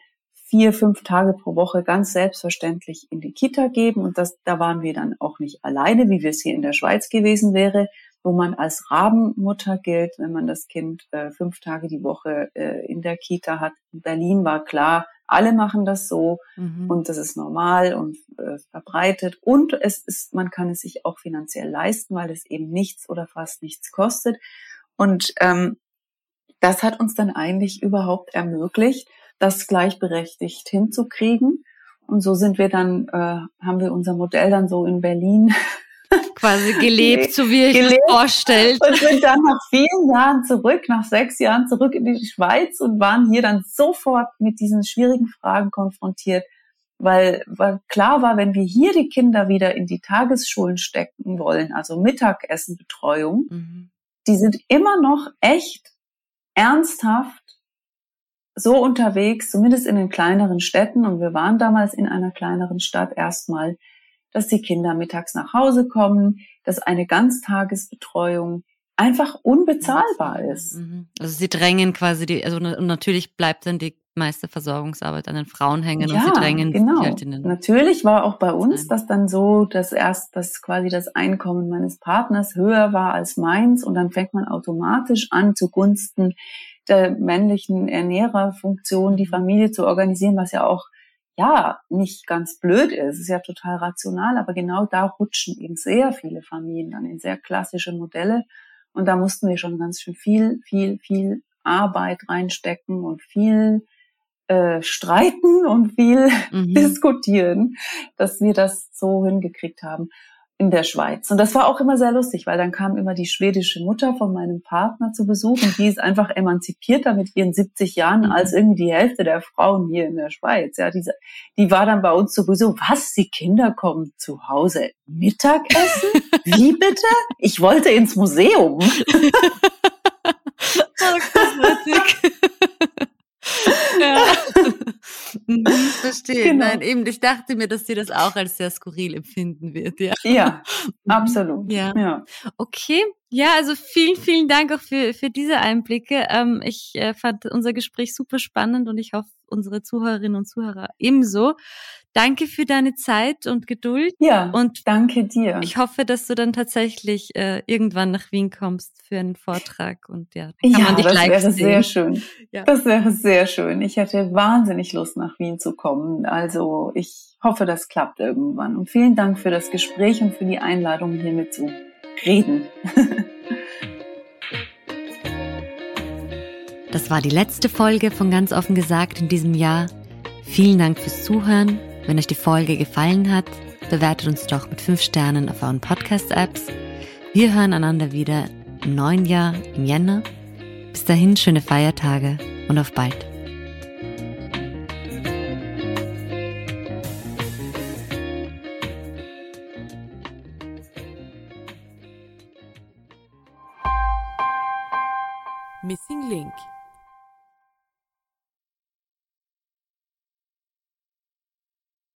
vier, fünf Tage pro Woche ganz selbstverständlich in die Kita geben. Und das, da waren wir dann auch nicht alleine, wie wir es hier in der Schweiz gewesen wäre, wo man als Rabenmutter gilt, wenn man das Kind äh, fünf Tage die Woche äh, in der Kita hat. In Berlin war klar, alle machen das so mhm. und das ist normal und äh, verbreitet. Und es ist, man kann es sich auch finanziell leisten, weil es eben nichts oder fast nichts kostet. Und ähm, das hat uns dann eigentlich überhaupt ermöglicht, das gleichberechtigt hinzukriegen. Und so sind wir dann, äh, haben wir unser Modell dann so in Berlin quasi gelebt, so wie ich es vorstellt. Und sind dann nach vielen Jahren zurück, nach sechs Jahren zurück in die Schweiz und waren hier dann sofort mit diesen schwierigen Fragen konfrontiert, weil, weil klar war, wenn wir hier die Kinder wieder in die Tagesschulen stecken wollen, also Mittagessenbetreuung, mhm. die sind immer noch echt ernsthaft so unterwegs, zumindest in den kleineren Städten, und wir waren damals in einer kleineren Stadt erstmal, dass die Kinder mittags nach Hause kommen, dass eine Ganztagesbetreuung einfach unbezahlbar ist. Mhm. Also sie drängen quasi die, also natürlich bleibt dann die meiste Versorgungsarbeit an den Frauen hängen ja, und sie drängen genau. Halt natürlich war auch bei uns das dann so, dass erst dass quasi das Einkommen meines Partners höher war als meins und dann fängt man automatisch an zugunsten der männlichen Ernährerfunktion die mhm. Familie zu organisieren, was ja auch ja, nicht ganz blöd ist. Ist ja total rational, aber genau da rutschen eben sehr viele Familien dann in sehr klassische Modelle. Und da mussten wir schon ganz schön viel, viel, viel Arbeit reinstecken und viel äh, streiten und viel mhm. diskutieren, dass wir das so hingekriegt haben in der Schweiz. Und das war auch immer sehr lustig, weil dann kam immer die schwedische Mutter von meinem Partner zu Besuch und die ist einfach emanzipierter mit ihren 70 Jahren mhm. als irgendwie die Hälfte der Frauen hier in der Schweiz. Ja, diese, die war dann bei uns zu Besuch. Was? Die Kinder kommen zu Hause Mittagessen? Wie bitte? Ich wollte ins Museum. oh, ja. mhm, verstehe. Genau. Nein, eben, ich dachte mir, dass sie das auch als sehr skurril empfinden wird. Ja, ja mhm. absolut. Ja. ja. Okay. Ja, also vielen, vielen Dank auch für, für diese Einblicke. Ähm, ich äh, fand unser Gespräch super spannend und ich hoffe, unsere Zuhörerinnen und Zuhörer ebenso. Danke für deine Zeit und Geduld. Ja, und danke dir. Ich hoffe, dass du dann tatsächlich äh, irgendwann nach Wien kommst für einen Vortrag und ja, kann ja, man dich das wäre sehen. sehr schön. Ja. Das wäre sehr schön. Ich hätte wahnsinnig Lust nach Wien zu kommen. Also ich hoffe, das klappt irgendwann. Und vielen Dank für das Gespräch und für die Einladung, hier mit zu reden. Das war die letzte Folge von ganz offen gesagt in diesem Jahr. Vielen Dank fürs Zuhören. Wenn euch die Folge gefallen hat, bewertet uns doch mit 5 Sternen auf euren Podcast-Apps. Wir hören einander wieder im neuen Jahr, im Jänner. Bis dahin schöne Feiertage und auf bald. Link